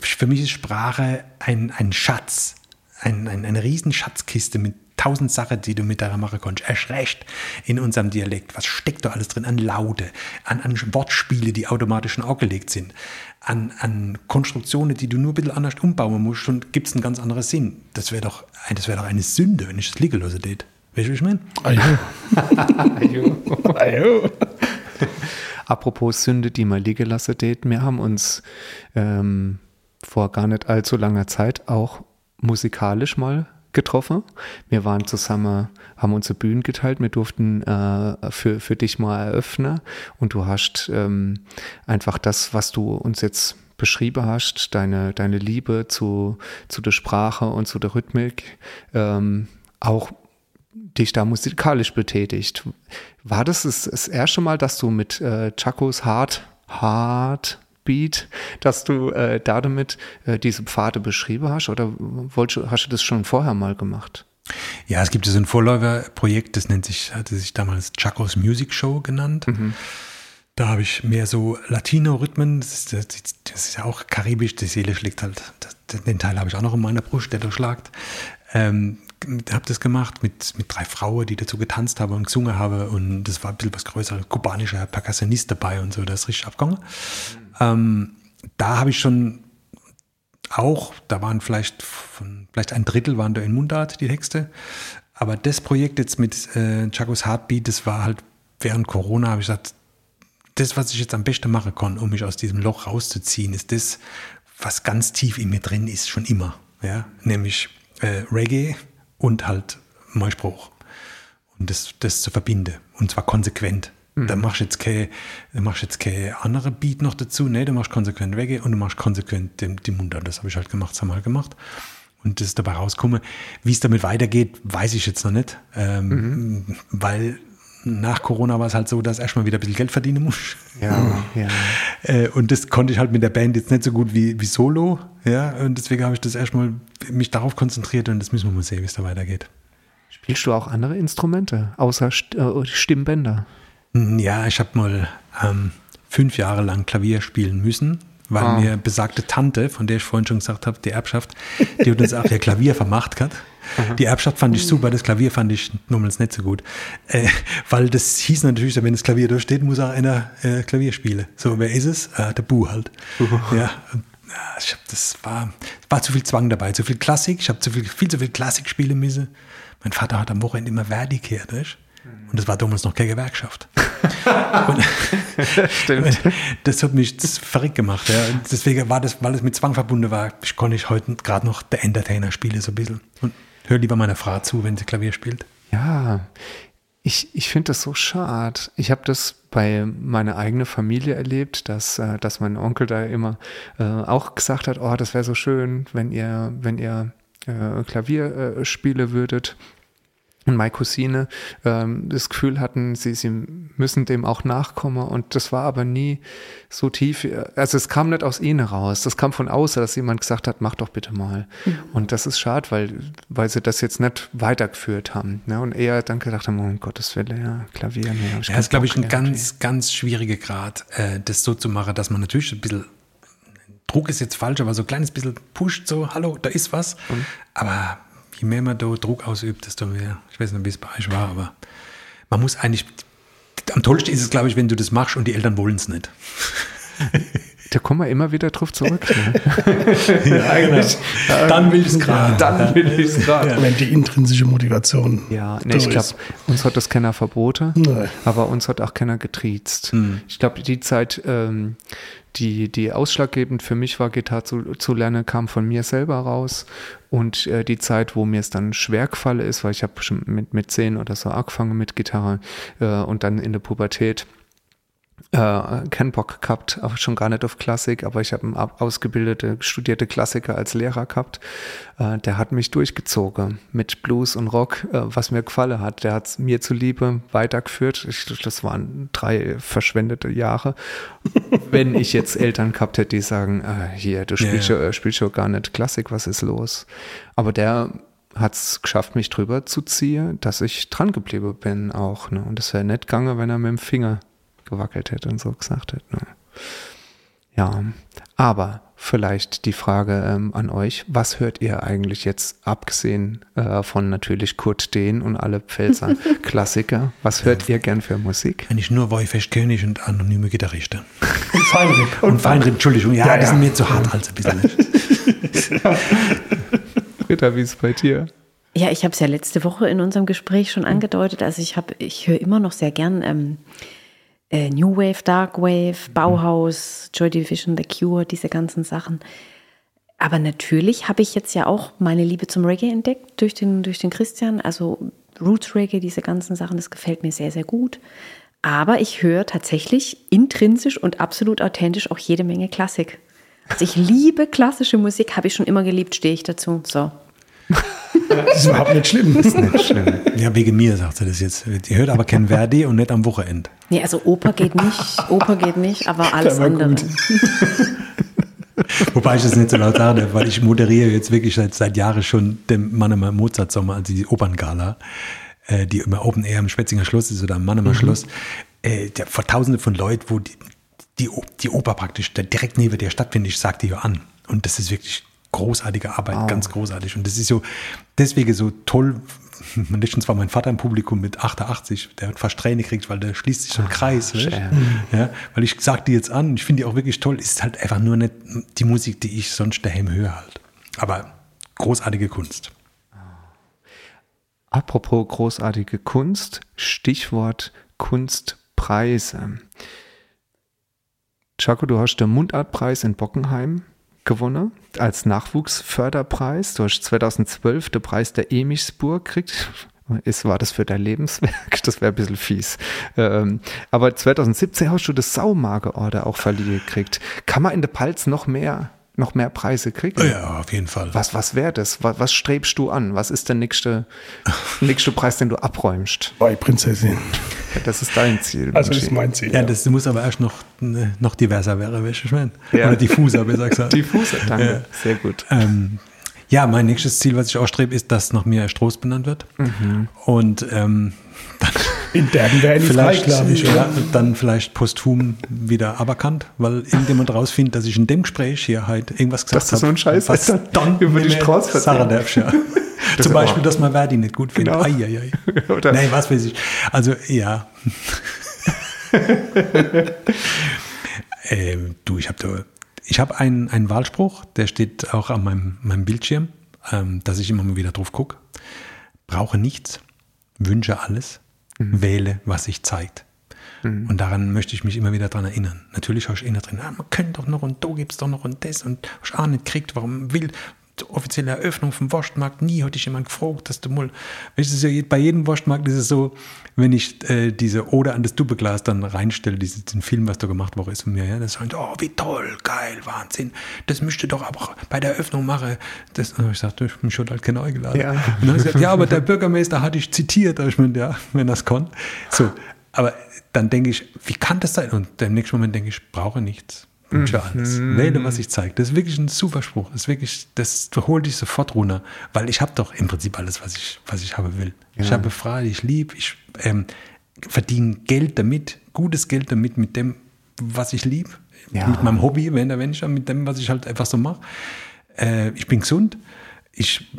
Für mich ist Sprache ein, ein Schatz, ein, ein, eine riesen Schatzkiste mit tausend Sachen, die du mit der machen kannst. Erst recht in unserem Dialekt. Was steckt da alles drin? An Laute, an, an Wortspiele, die automatisch schon angelegt sind, an, an Konstruktionen, die du nur ein bisschen anders umbauen musst und gibt es einen ganz anderen Sinn. Das wäre doch, das wär doch eine Sünde, wenn ich das liegen lasse. Weißt du, wie ich meine? Ja. ah, ja. Apropos Sünde, die mal liegen lassen tät, wir haben uns ähm, vor gar nicht allzu langer Zeit auch musikalisch mal getroffen. Wir waren zusammen, haben unsere Bühnen geteilt, wir durften äh, für, für dich mal eröffnen und du hast ähm, einfach das, was du uns jetzt beschrieben hast, deine, deine Liebe zu, zu der Sprache und zu der Rhythmik, ähm, auch dich da musikalisch betätigt. War das das, erste Mal, dass du mit äh, Chacos Hard, Hard Beat, dass du äh, da damit äh, diese Pfade beschrieben hast oder wolltest, du- hast du das schon vorher mal gemacht? Ja, es gibt so ein Vorläuferprojekt, das nennt sich, hatte sich damals Chacos Music Show genannt. Da habe ich mehr so Latino-Rhythmen, das ist, das das ist ja auch karibisch, die Seele schlägt halt, das, den Teil habe ich auch noch in meiner Brust, der durchschlagt. Ähm, habe das gemacht mit, mit drei Frauen, die dazu getanzt haben und gesungen haben und das war ein bisschen was Größeres, kubanischer Percussionist dabei und so, das ist richtig abgegangen. Ähm, da habe ich schon auch, da waren vielleicht von, vielleicht ein Drittel waren da in Mundart die Texte. Aber das Projekt jetzt mit äh, Chacos Heartbeat, das war halt während Corona, habe ich gesagt, das, was ich jetzt am besten machen kann, um mich aus diesem Loch rauszuziehen, ist das, was ganz tief in mir drin ist, schon immer. Ja? Nämlich äh, Reggae und halt Neuspruch. Und das, das zu verbinden. Und zwar konsequent. Da machst du jetzt keine, da machst du jetzt keine andere Beat noch dazu. Nee, du machst konsequent Reggae und du machst konsequent den, die Mundart. Das habe ich halt gemacht, das haben wir halt gemacht. Und das ist dabei rausgekommen. Wie es damit weitergeht, weiß ich jetzt noch nicht. Ähm, Weil nach Corona war es halt so, dass ich erstmal wieder ein bisschen Geld verdienen muss. Ja, ja. Äh, und das konnte ich halt mit der Band jetzt nicht so gut wie, wie solo. Ja, und deswegen habe ich das erstmal mich darauf konzentriert und das müssen wir mal sehen, wie es da weitergeht. Spielst du auch andere Instrumente, außer St äh, Stimmbänder? Ja, ich habe mal ähm, fünf Jahre lang Klavier spielen müssen, weil Ah. mir besagte Tante, von der ich vorhin schon gesagt habe, die Erbschaft, die hat uns auch ihr Klavier vermacht hat. Die Erbschaft fand ich super, das Klavier fand ich nochmals nicht so gut. Äh, weil das hieß natürlich, wenn das Klavier da steht, muss auch einer äh, Klavier spielen. So, wer ist es? Äh, der Bu halt. Ja, und, ja, ich hab, das war, war zu viel Zwang dabei, zu viel Klassik. Ich habe zu viel, viel zu viel Klassik spielen müssen. Mein Vater hat am Wochenende immer Verdi gehört, weißt? Und das war damals noch keine Gewerkschaft. Stimmt. das hat mich verrückt gemacht. Ja. Deswegen war das, weil es mit Zwang verbunden war, ich konnte ich heute gerade noch der Entertainer spielen, so ein bisschen. Und höre lieber meiner Frau zu, wenn sie Klavier spielt. Ja, ich, ich finde das so schade. Ich habe das bei meiner eigenen Familie erlebt, dass, äh, dass mein Onkel da immer äh, auch gesagt hat, oh, das wäre so schön, wenn ihr, wenn ihr äh, Klavier äh, spielen würdet. Und meine Cousine ähm, das Gefühl hatten, sie, sie müssen dem auch nachkommen. Und das war aber nie so tief. Also es kam nicht aus ihnen raus. Das kam von außen, dass jemand gesagt hat, mach doch bitte mal. Und das ist schade, weil, weil sie das jetzt nicht weitergeführt haben. Ne? Und eher dann gedacht haben, oh, um Gottes Willen, ja, Klavier. Nee, Ja, das ist, glaube ich, ein ganz, ganz schwieriger Grad, äh, das so zu machen, dass man natürlich ein bisschen, Druck ist jetzt falsch, aber so ein kleines bisschen pusht, so, hallo, da ist was. Aber je mehr man da Druck ausübt, desto mehr, ich weiß nicht, wie es bei euch war, aber man muss eigentlich, am tollsten ist es, glaube ich, wenn du das machst und die Eltern wollen es nicht. Da kommen wir immer wieder drauf zurück. Ne? Ja, genau. Dann will ich es gerade. Dann will ich es gerade. Wenn die intrinsische Motivation. Ja, nee, ich glaube, uns hat das keiner verboten, Nein. aber uns hat auch keiner getriezt. Ich glaube, die Zeit, ähm, die, die ausschlaggebend für mich war, Gitarre zu, zu lernen, kam von mir selber raus. Und äh, die Zeit, wo mir es dann schwer gefallen ist, weil ich habe schon mit, mit zehn oder so angefangen mit Gitarre äh, und dann in der Pubertät äh, keinen Bock gehabt, auch schon gar nicht auf Klassik, aber ich habe einen ausgebildete, studierte Klassiker als Lehrer gehabt. Äh, der hat mich durchgezogen mit Blues und Rock, äh, was mir gefallen hat. Der hat mir zuliebe weitergeführt. Ich, das waren drei verschwendete Jahre. Wenn ich jetzt Eltern gehabt hätte, die sagen, äh, hier, du spielst, Ja, ja, spielst schon gar nicht Klassik, was ist los? Aber der hat es geschafft, mich drüber zu ziehen, dass ich dran geblieben bin auch. Ne? Und es wäre nicht gegangen, wenn er mit dem Finger gewackelt hätte und so gesagt hätte. Ne? Ja, aber vielleicht die Frage ähm, an euch, was hört ihr eigentlich jetzt, abgesehen äh, von natürlich Kurt Dehn und alle Pfälzer Klassiker, was hört ihr gern für Musik? Wenn ich nur Wolfesch König und anonyme Gitarristen. Und Feinripp. Und Feinripp, Entschuldigung, ja, Ja, die ja. sind mir zu hart, also ein bisschen. Britta, wie ist es bei dir? Ja, ich habe es ja letzte Woche in unserem Gespräch schon angedeutet. Also ich habe, ich höre immer noch sehr gern ähm, äh, New Wave, Dark Wave, Bauhaus, Joy Division, The Cure, diese ganzen Sachen. Aber natürlich habe ich jetzt ja auch meine Liebe zum Reggae entdeckt durch den, durch den Christian. Also Roots Reggae, diese ganzen Sachen, das gefällt mir sehr, sehr gut. Aber ich höre tatsächlich intrinsisch und absolut authentisch auch jede Menge Klassik. Also ich liebe klassische Musik, habe ich schon immer geliebt, stehe ich dazu. So. Das ist überhaupt nicht schlimm. Nicht schlimm. Ja, wegen mir sagt sie das jetzt. Ihr hört aber kein Verdi und nicht am Wochenende. Nee, also Oper geht nicht, Oper geht nicht, aber alles andere. gut. Wobei ich das nicht so laut sage, weil ich moderiere jetzt wirklich seit, seit Jahren schon den Mannemer Mozart Sommer, also die Operngala, äh, die immer Open Air am Schwetzinger Schloss ist oder am Mannemer Schloss. Äh, der, vor tausende von Leuten, wo die, die, die Oper praktisch direkt neben der stattfindet, ich sag die ja an. Und das ist wirklich großartige Arbeit, ganz großartig. Und das ist so, deswegen so toll. Letztens war mein Vater im Publikum mit 88, der hat fast Tränen gekriegt, weil der schließt sich so ein Kreis. weißt? Ja, weil ich sag die jetzt an, ich finde die auch wirklich toll. Ist halt einfach nur nicht die Musik, die ich sonst daheim höre halt. Aber großartige Kunst. Apropos großartige Kunst, Stichwort Kunstpreise. Chaco, du hast den Mundartpreis in Bockenheim gewonnen als Nachwuchsförderpreis. Du hast 2012 den Preis der Emichsburg gekriegt. Ist, war das für dein Lebenswerk? Das wäre ein bisschen fies. Ähm, aber 2017 hast du das Saumageorder auch verliehen gekriegt. Kann man in der Palz noch mehr, noch mehr Preise kriegen? Ja, auf jeden Fall. Was, was wäre das? Was, was strebst du an? Was ist der nächste, nächste Preis, den du abräumst? Bei Prinzessin. Das ist dein Ziel. Also Michi. ist mein Ziel. Ja, das muss aber erst noch, ne, noch diverser werden, weißt du, ich meine? Ja. Oder diffuser, besser gesagt. Diffuser, danke. Ja. Sehr gut. Ähm, ja, mein nächstes Ziel, was ich ausstrebe, ist, dass nach mir Stroß benannt wird. Und ähm, dann In Dergen wäre nicht vielleicht, glaube ich. ja, oder? dann vielleicht posthum wieder aberkannt, weil irgendjemand rausfindet, dass ich in dem Gespräch hier halt irgendwas gesagt Dass du so einen Scheiß was dann dann über die Straße darfst, ja. Das Zum ist Beispiel, dass man Verdi nicht gut findet. Genau. Ai, ai, ai. Oder- Nein, was weiß ich. Also, ja. ähm, du, ich habe da, ich habe einen, einen Wahlspruch, der steht auch an meinem, meinem Bildschirm, ähm, dass ich immer mal wieder drauf gucke. Brauche nichts, wünsche alles, wähle, was sich zeigt. Und daran möchte ich mich immer wieder dran erinnern. Natürlich habe ich inner drin, ah, man könnte doch noch und da gibt es doch noch und das und hast auch nicht gekriegt, warum will offizielle Eröffnung vom Wurstmarkt nie, hat dich jemand gefragt, dass du mal, weißt du, bei jedem Wurstmarkt ist es so, wenn ich äh, diese Oder an das Dubbeglas dann reinstelle, diesen, diesen Film, was da gemacht worden ist von mir, ja, das sagt, oh, wie toll, geil, Wahnsinn, das müsste doch aber auch bei der Eröffnung machen. Das, ich sagte, ich mich schon halt keiner eingeladen. Ja. Und dann habe ich gesagt, ja, aber der Bürgermeister hatte ich zitiert. Ich mir, ja, wenn das kann. So, aber dann denke ich, wie kann das sein? Und im nächsten Moment denke ich, ich brauche nichts. Wünsche alles. Wähle, was ich zeige. Das ist wirklich ein super Spruch. Das ist wirklich, das holt dich sofort runter. Weil ich habe doch im Prinzip alles, was ich, was ich haben will. Ich habe Freude, ich liebe, ich ähm, verdiene Geld damit, gutes Geld damit, mit dem, was ich liebe. Ja. Mit meinem Hobby, wenn der Mensch, mit dem, was ich halt einfach so mache. Äh, ich bin gesund. Ich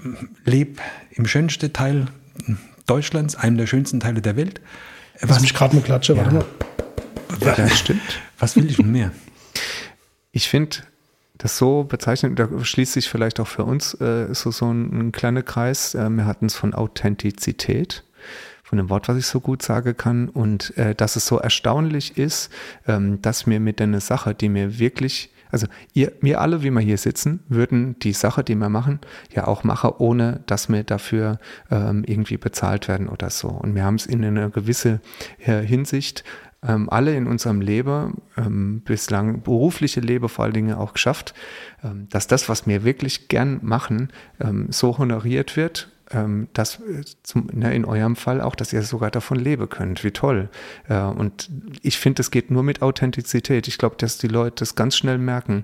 lebe im schönsten Teil Deutschlands, einem der schönsten Teile der Welt. Lass mich gerade mal klatschen, warte mal. Ja, das stimmt. Was will ich denn mehr? Ich finde das so bezeichnet, da schließt sich vielleicht auch für uns äh, so, so ein, ein kleiner Kreis. Äh, wir hatten es von Authentizität, von dem Wort, was ich so gut sagen kann. Und äh, dass es so erstaunlich ist, ähm, dass mir mit einer Sache, die mir wirklich, also ihr, wir alle, wie wir hier sitzen, würden die Sache, die wir machen, ja auch machen, ohne dass wir dafür ähm, irgendwie bezahlt werden oder so. Und wir haben es in einer gewissen äh, Hinsicht ähm, alle in unserem Leben, ähm, bislang berufliche Leben vor allen Dingen auch geschafft, ähm, dass das, was wir wirklich gern machen, ähm, so honoriert wird, ähm, dass äh, zum, ne, in eurem Fall auch, dass ihr sogar davon leben könnt. Wie toll. Äh, und ich finde, es geht nur mit Authentizität. Ich glaube, dass die Leute das ganz schnell merken,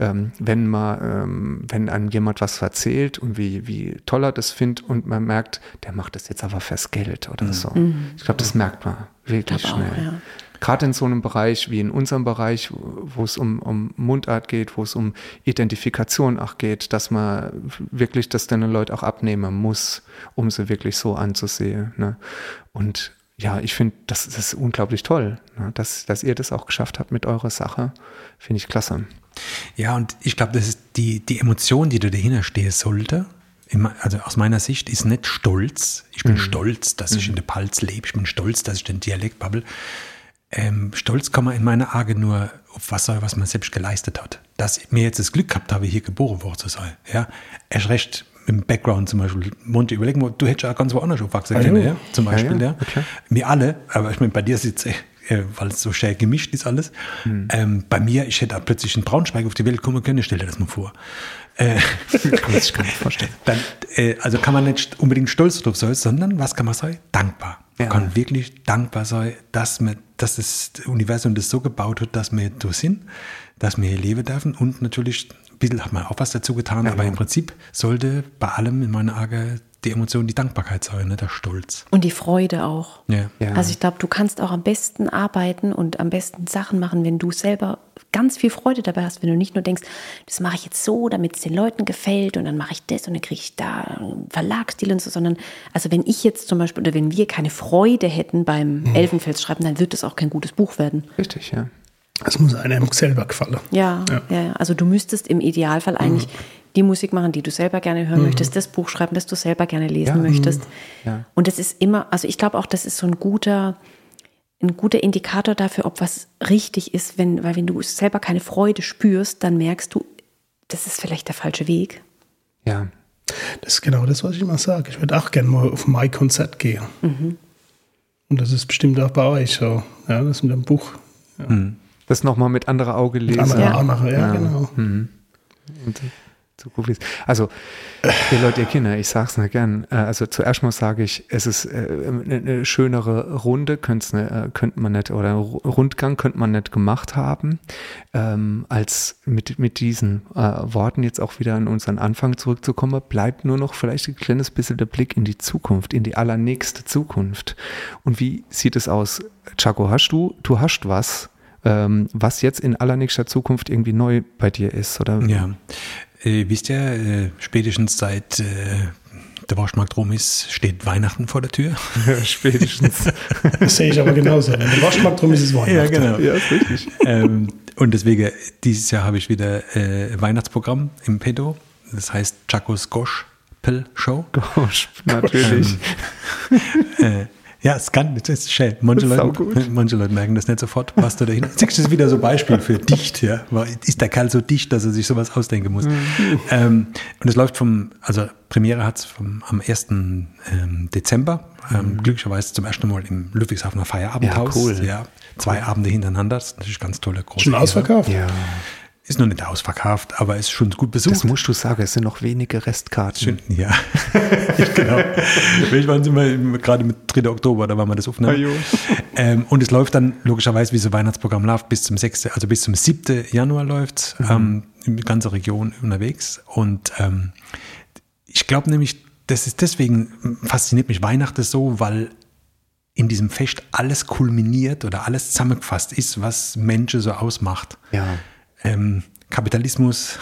ähm, wenn man, ähm, wenn einem jemand was erzählt und wie, wie toll er das findet und man merkt, der macht das jetzt aber fürs Geld oder so. Ich glaube, das merkt man wirklich auch, schnell. ja. Gerade in so einem Bereich wie in unserem Bereich, wo es um, um Mundart geht, wo es um Identifikation auch geht, dass man wirklich das den Leuten auch abnehmen muss, um sie wirklich so anzusehen. Ne? Und ja, ich finde, das, das ist unglaublich toll, ne? dass, dass ihr das auch geschafft habt mit eurer Sache. Finde ich klasse. Ja, und ich glaube, das ist die, die Emotion, die da dahinter stehen sollte. Also aus meiner Sicht ist nicht stolz. Ich bin stolz, dass ich in der Palz lebe. Ich bin stolz, dass ich den Dialekt babbel. Ähm, stolz kann man in meiner Augen nur auf was soll, was man selbst geleistet hat. Dass ich mir jetzt das Glück gehabt habe, hier geboren worden zu sein. Ja, erst recht im Background zum Beispiel. Monty, überleg mal, du hättest ja ganz woanders aufwachsen Ah, können, ja. ja? Zum Beispiel, ja, ja. klar. Wir alle, aber ich meine, bei dir ist jetzt, äh, weil es so schön gemischt ist alles. Hm. Ähm, bei mir, ich hätte plötzlich in Braunschweig auf die Welt kommen können, stell dir das mal vor. Kann man sich gar nicht vorstellen. Dann, äh, also kann man nicht unbedingt stolz drauf sein, sondern was kann man sein? Dankbar. Man Ja. kann wirklich dankbar sein, dass, man, dass das Universum das so gebaut hat, dass wir da sind, dass wir hier leben dürfen und natürlich ein bisschen hat man auch was dazu getan, aber im Prinzip sollte bei allem in meiner Augen die Emotion die Dankbarkeit sein, nicht der Stolz. Und die Freude auch. Ja. Ja. Also ich glaube, du kannst auch am besten arbeiten und am besten Sachen machen, wenn du selber ganz viel Freude dabei hast, wenn du nicht nur denkst, das mache ich jetzt so, damit es den Leuten gefällt und dann mache ich das und dann kriege ich da einen Verlagsstil und so, sondern also wenn ich jetzt zum Beispiel oder wenn wir keine Freude hätten beim Elfenfels schreiben, dann wird es auch kein gutes Buch werden. Richtig, ja. Es muss einem selber gefallen. Ja, ja. ja. Also du müsstest im Idealfall eigentlich die Musik machen, die du selber gerne hören möchtest, das Buch schreiben, das du selber gerne lesen Ja. möchtest. Ja. Und das ist immer, also ich glaube auch, das ist so ein guter, ein guter Indikator dafür, ob was richtig ist, wenn, weil wenn du selber keine Freude spürst, dann merkst du, das ist vielleicht der falsche Weg. Ja. Das ist genau das, was ich immer sage. Ich würde auch gerne mal auf mein Konzert gehen. Und das ist bestimmt auch bei euch so. Ja, das mit dem Buch. Das nochmal mit anderer Auge lesen. Andere, Ja. andere, ja, genau. Und zu Goofies. Also, ihr Leute, ihr Kinder, ich sag's nur gern. Äh, Also zuerst mal sage ich, es ist äh, eine, schönere Runde, könnte äh, könnte man nicht, oder Ru- Rundgang könnte man nicht gemacht haben, ähm, als mit, mit diesen Worten jetzt auch wieder an unseren Anfang zurückzukommen, bleibt nur noch vielleicht ein kleines bisschen der Blick in die Zukunft, in die allernächste Zukunft. Und wie sieht es aus? Chaco, hast du, du hast was, ähm, was jetzt in allernächster Zukunft irgendwie neu bei dir ist, oder? Ja. Äh, wisst ihr, äh, spätestens seit äh, der Waschmarkt rum ist, steht Weihnachten vor der Tür. Spätestens. Das sehe ich aber genauso. Wenn der Waschmarkt drum ist, ist es Weihnachten. genau. ja, ist richtig. ähm, und deswegen, dieses Jahr habe ich wieder äh, Weihnachtsprogramm im Pedo. Das heißt Chacos Gospel Show. Gosh, natürlich. äh, ja, es kann, das ist schön. Manche Leute, manche Leute merken das nicht sofort, was da dahin. Siehst du, das ist wieder so ein Beispiel für dicht, ja. Ist der Kerl so dicht, dass er sich sowas ausdenken muss? Mhm. Ähm, und es läuft vom, also Premiere hat es am 1. Ähm, Dezember, ähm, glücklicherweise zum ersten Mal im Ludwigshafener Feierabendhaus. Mhm. Ja, cool. Ja, zwei Abende hintereinander, das ist natürlich ganz tolle, große Schon ausverkauft? ja, Ist noch nicht ausverkauft, aber ist schon gut besucht. das musst du sagen, es sind noch wenige Restkarten. Ja, genau. Waren sind wir gerade mit 3. Oktober, da waren wir das aufnehmen. Ah. Ähm, und es läuft dann logischerweise, wie so ein Weihnachtsprogramm läuft, bis zum 6., also bis zum 7. Januar läuft ähm, in die ganze Region unterwegs. Und ähm, ich glaube nämlich, das ist deswegen fasziniert mich Weihnachten so, weil in diesem Fest alles kulminiert oder alles zusammengefasst ist, was Menschen so ausmacht Ja. Ähm, Kapitalismus,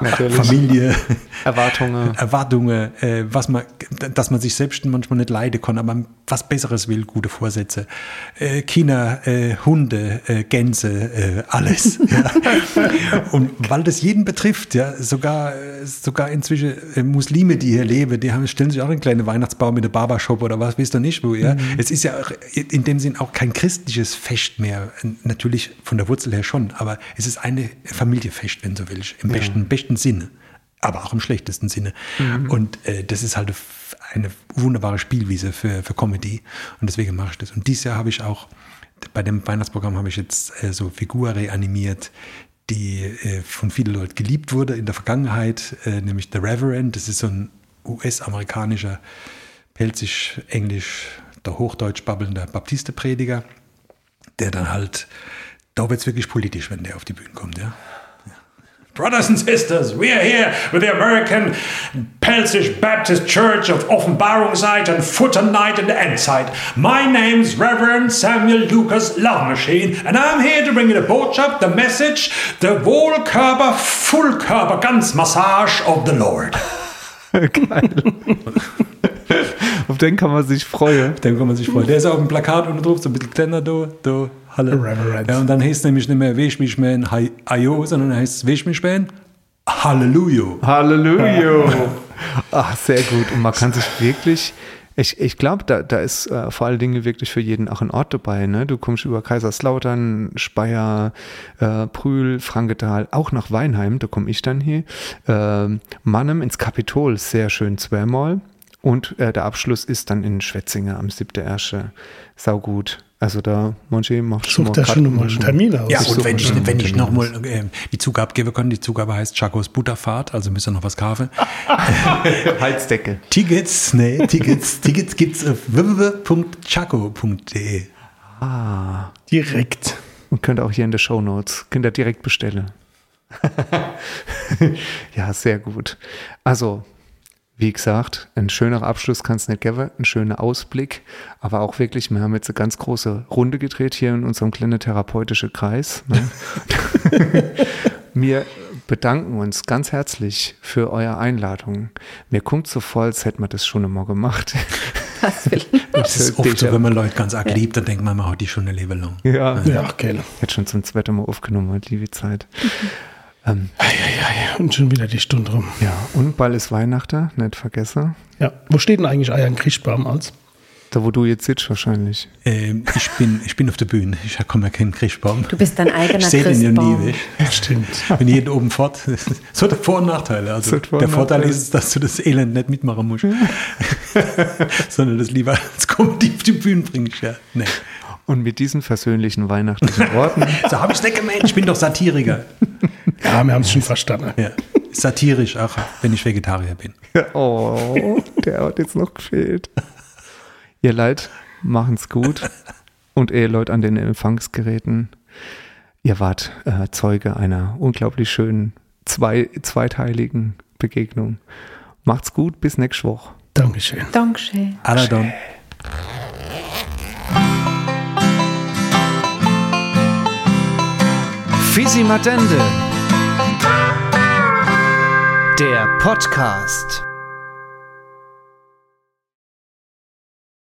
Natürlich. Familie, Erwartungen. Erwartungen, äh, was man, dass man sich selbst manchmal nicht leiden kann, aber was Besseres will, gute Vorsätze. Äh, Kinder, äh, Hunde, äh, Gänse, äh, alles. ja. Und weil das jeden betrifft, ja, sogar, sogar inzwischen äh, Muslime, die hier leben, die haben, stellen sich auch einen kleinen Weihnachtsbaum mit einem Barbershop oder was, wisst ihr nicht, wo, ja. Es ist ja auch in dem Sinn auch kein christliches Fest mehr. Natürlich von der Wurzel her schon, aber es ist eine Familiefest, wenn du so willst, im besten, besten Sinne aber auch im schlechtesten Sinne. Und äh, das ist halt eine wunderbare Spielwiese für, für Comedy. Und deswegen mache ich das. Und dieses Jahr habe ich auch, bei dem Weihnachtsprogramm habe ich jetzt äh, so Figur reanimiert, die äh, von vielen Leuten geliebt wurde in der Vergangenheit, äh, nämlich The Reverend. Das ist so ein US-amerikanischer, pelzig, englisch, der Hochdeutsch babbelnder Baptisteprediger, der dann halt, da wird es wirklich politisch, wenn der auf die Bühne kommt, ja. Brothers and sisters, we are here with the American Pelzish Baptist Church of Offenbarungszeit and Futter Night and Endzeit. My name's Reverend Samuel Lucas Love Machine, and I'm here to bring you the Botschaft, the message, the Wohlkörper, Fullkörper, ganz Massage of the Lord. Auf den kann man sich freuen. Dem kann man sich freuen. Der ist auf dem Plakat unten drauf, so ein bisschen kleiner, da, da, Halle. Reverend. Ja, und dann heißt es nämlich nicht mehr Wäsch mich man, Ayo, sondern heißt es Wäsch mich man, Halleluja. Halleluja. Ach, sehr gut. Und man kann sich wirklich, ich, ich glaube, da, da ist äh, vor allen Dingen wirklich für jeden auch ein Ort dabei. Ne? Du kommst über Kaiserslautern, Speyer, äh, Prühl, Frankenthal, auch nach Weinheim, da komme ich dann hier. Äh, Mannem ins Kapitol, sehr schön zweimal. Und äh, der Abschluss ist dann in Schwetzinger am 7.1. Saugut. Also da, manche macht Sucht er schon mal einen Termin aus. Ja, Ich und wenn ich, schon wenn ich nochmal äh, die Zugabe geben kann, die Zugabe heißt Chacos Butterfahrt, also müsst ihr noch was kaufen. Heizdecke. Tickets, nee, Tickets, Tickets gibt's auf www.chaco.de. Direkt. Und könnt auch hier in der Show Notes, könnt ihr direkt bestellen. ja, sehr gut. Also, wie gesagt, ein schöner Abschluss kann es nicht geben, ein schöner Ausblick, aber auch wirklich, wir haben jetzt eine ganz große Runde gedreht hier in unserem kleinen therapeutischen Kreis. Ne? wir bedanken uns ganz herzlich für eure Einladung. Mir kommt so vor, als hätten wir das schon einmal gemacht. Das ist oft so, wenn man Leute ganz arg liebt, dann denkt man, man hat die schon ein Leben lang. Ja, Ja, okay. jetzt schon zum zweiten Mal aufgenommen, liebe Zeit. Ähm, Und schon wieder die Stunde rum. Ja, und bald ist Weihnachten, nicht vergessen. Ja. Wo steht denn eigentlich euer Christbaum als? Da, wo du jetzt sitzt, wahrscheinlich. Ähm, ich, bin, ich bin auf der Bühne. Ich komme ja keinen Christbaum. Du bist dein eigener Ich sehe den ja Christbaum. nie. Ich Stimmt. bin jeden oben fort. So hat Vor- und Nachteile. Also So der Vorteil ist, dass du das Elend nicht mitmachen musst, sondern das lieber als Comedy auf die Bühne bringst. Ja. Nee. Und mit diesen versöhnlichen weihnachtlichen Worten So habe ich es nicht gemeint. Ich bin doch Satiriker. Ja, wir haben es schon verstanden. Ja. Satirisch, auch wenn ich Vegetarier bin. Oh, der hat jetzt noch gefehlt. Ihr Leid, machen's gut. Und ihr Leute an den Empfangsgeräten, ihr wart äh, Zeuge einer unglaublich schönen zwei, zweiteiligen Begegnung. Macht's gut, bis nächste Woche. Dankeschön. Dankeschön. Aladon. Fisi Matende. Der Podcast.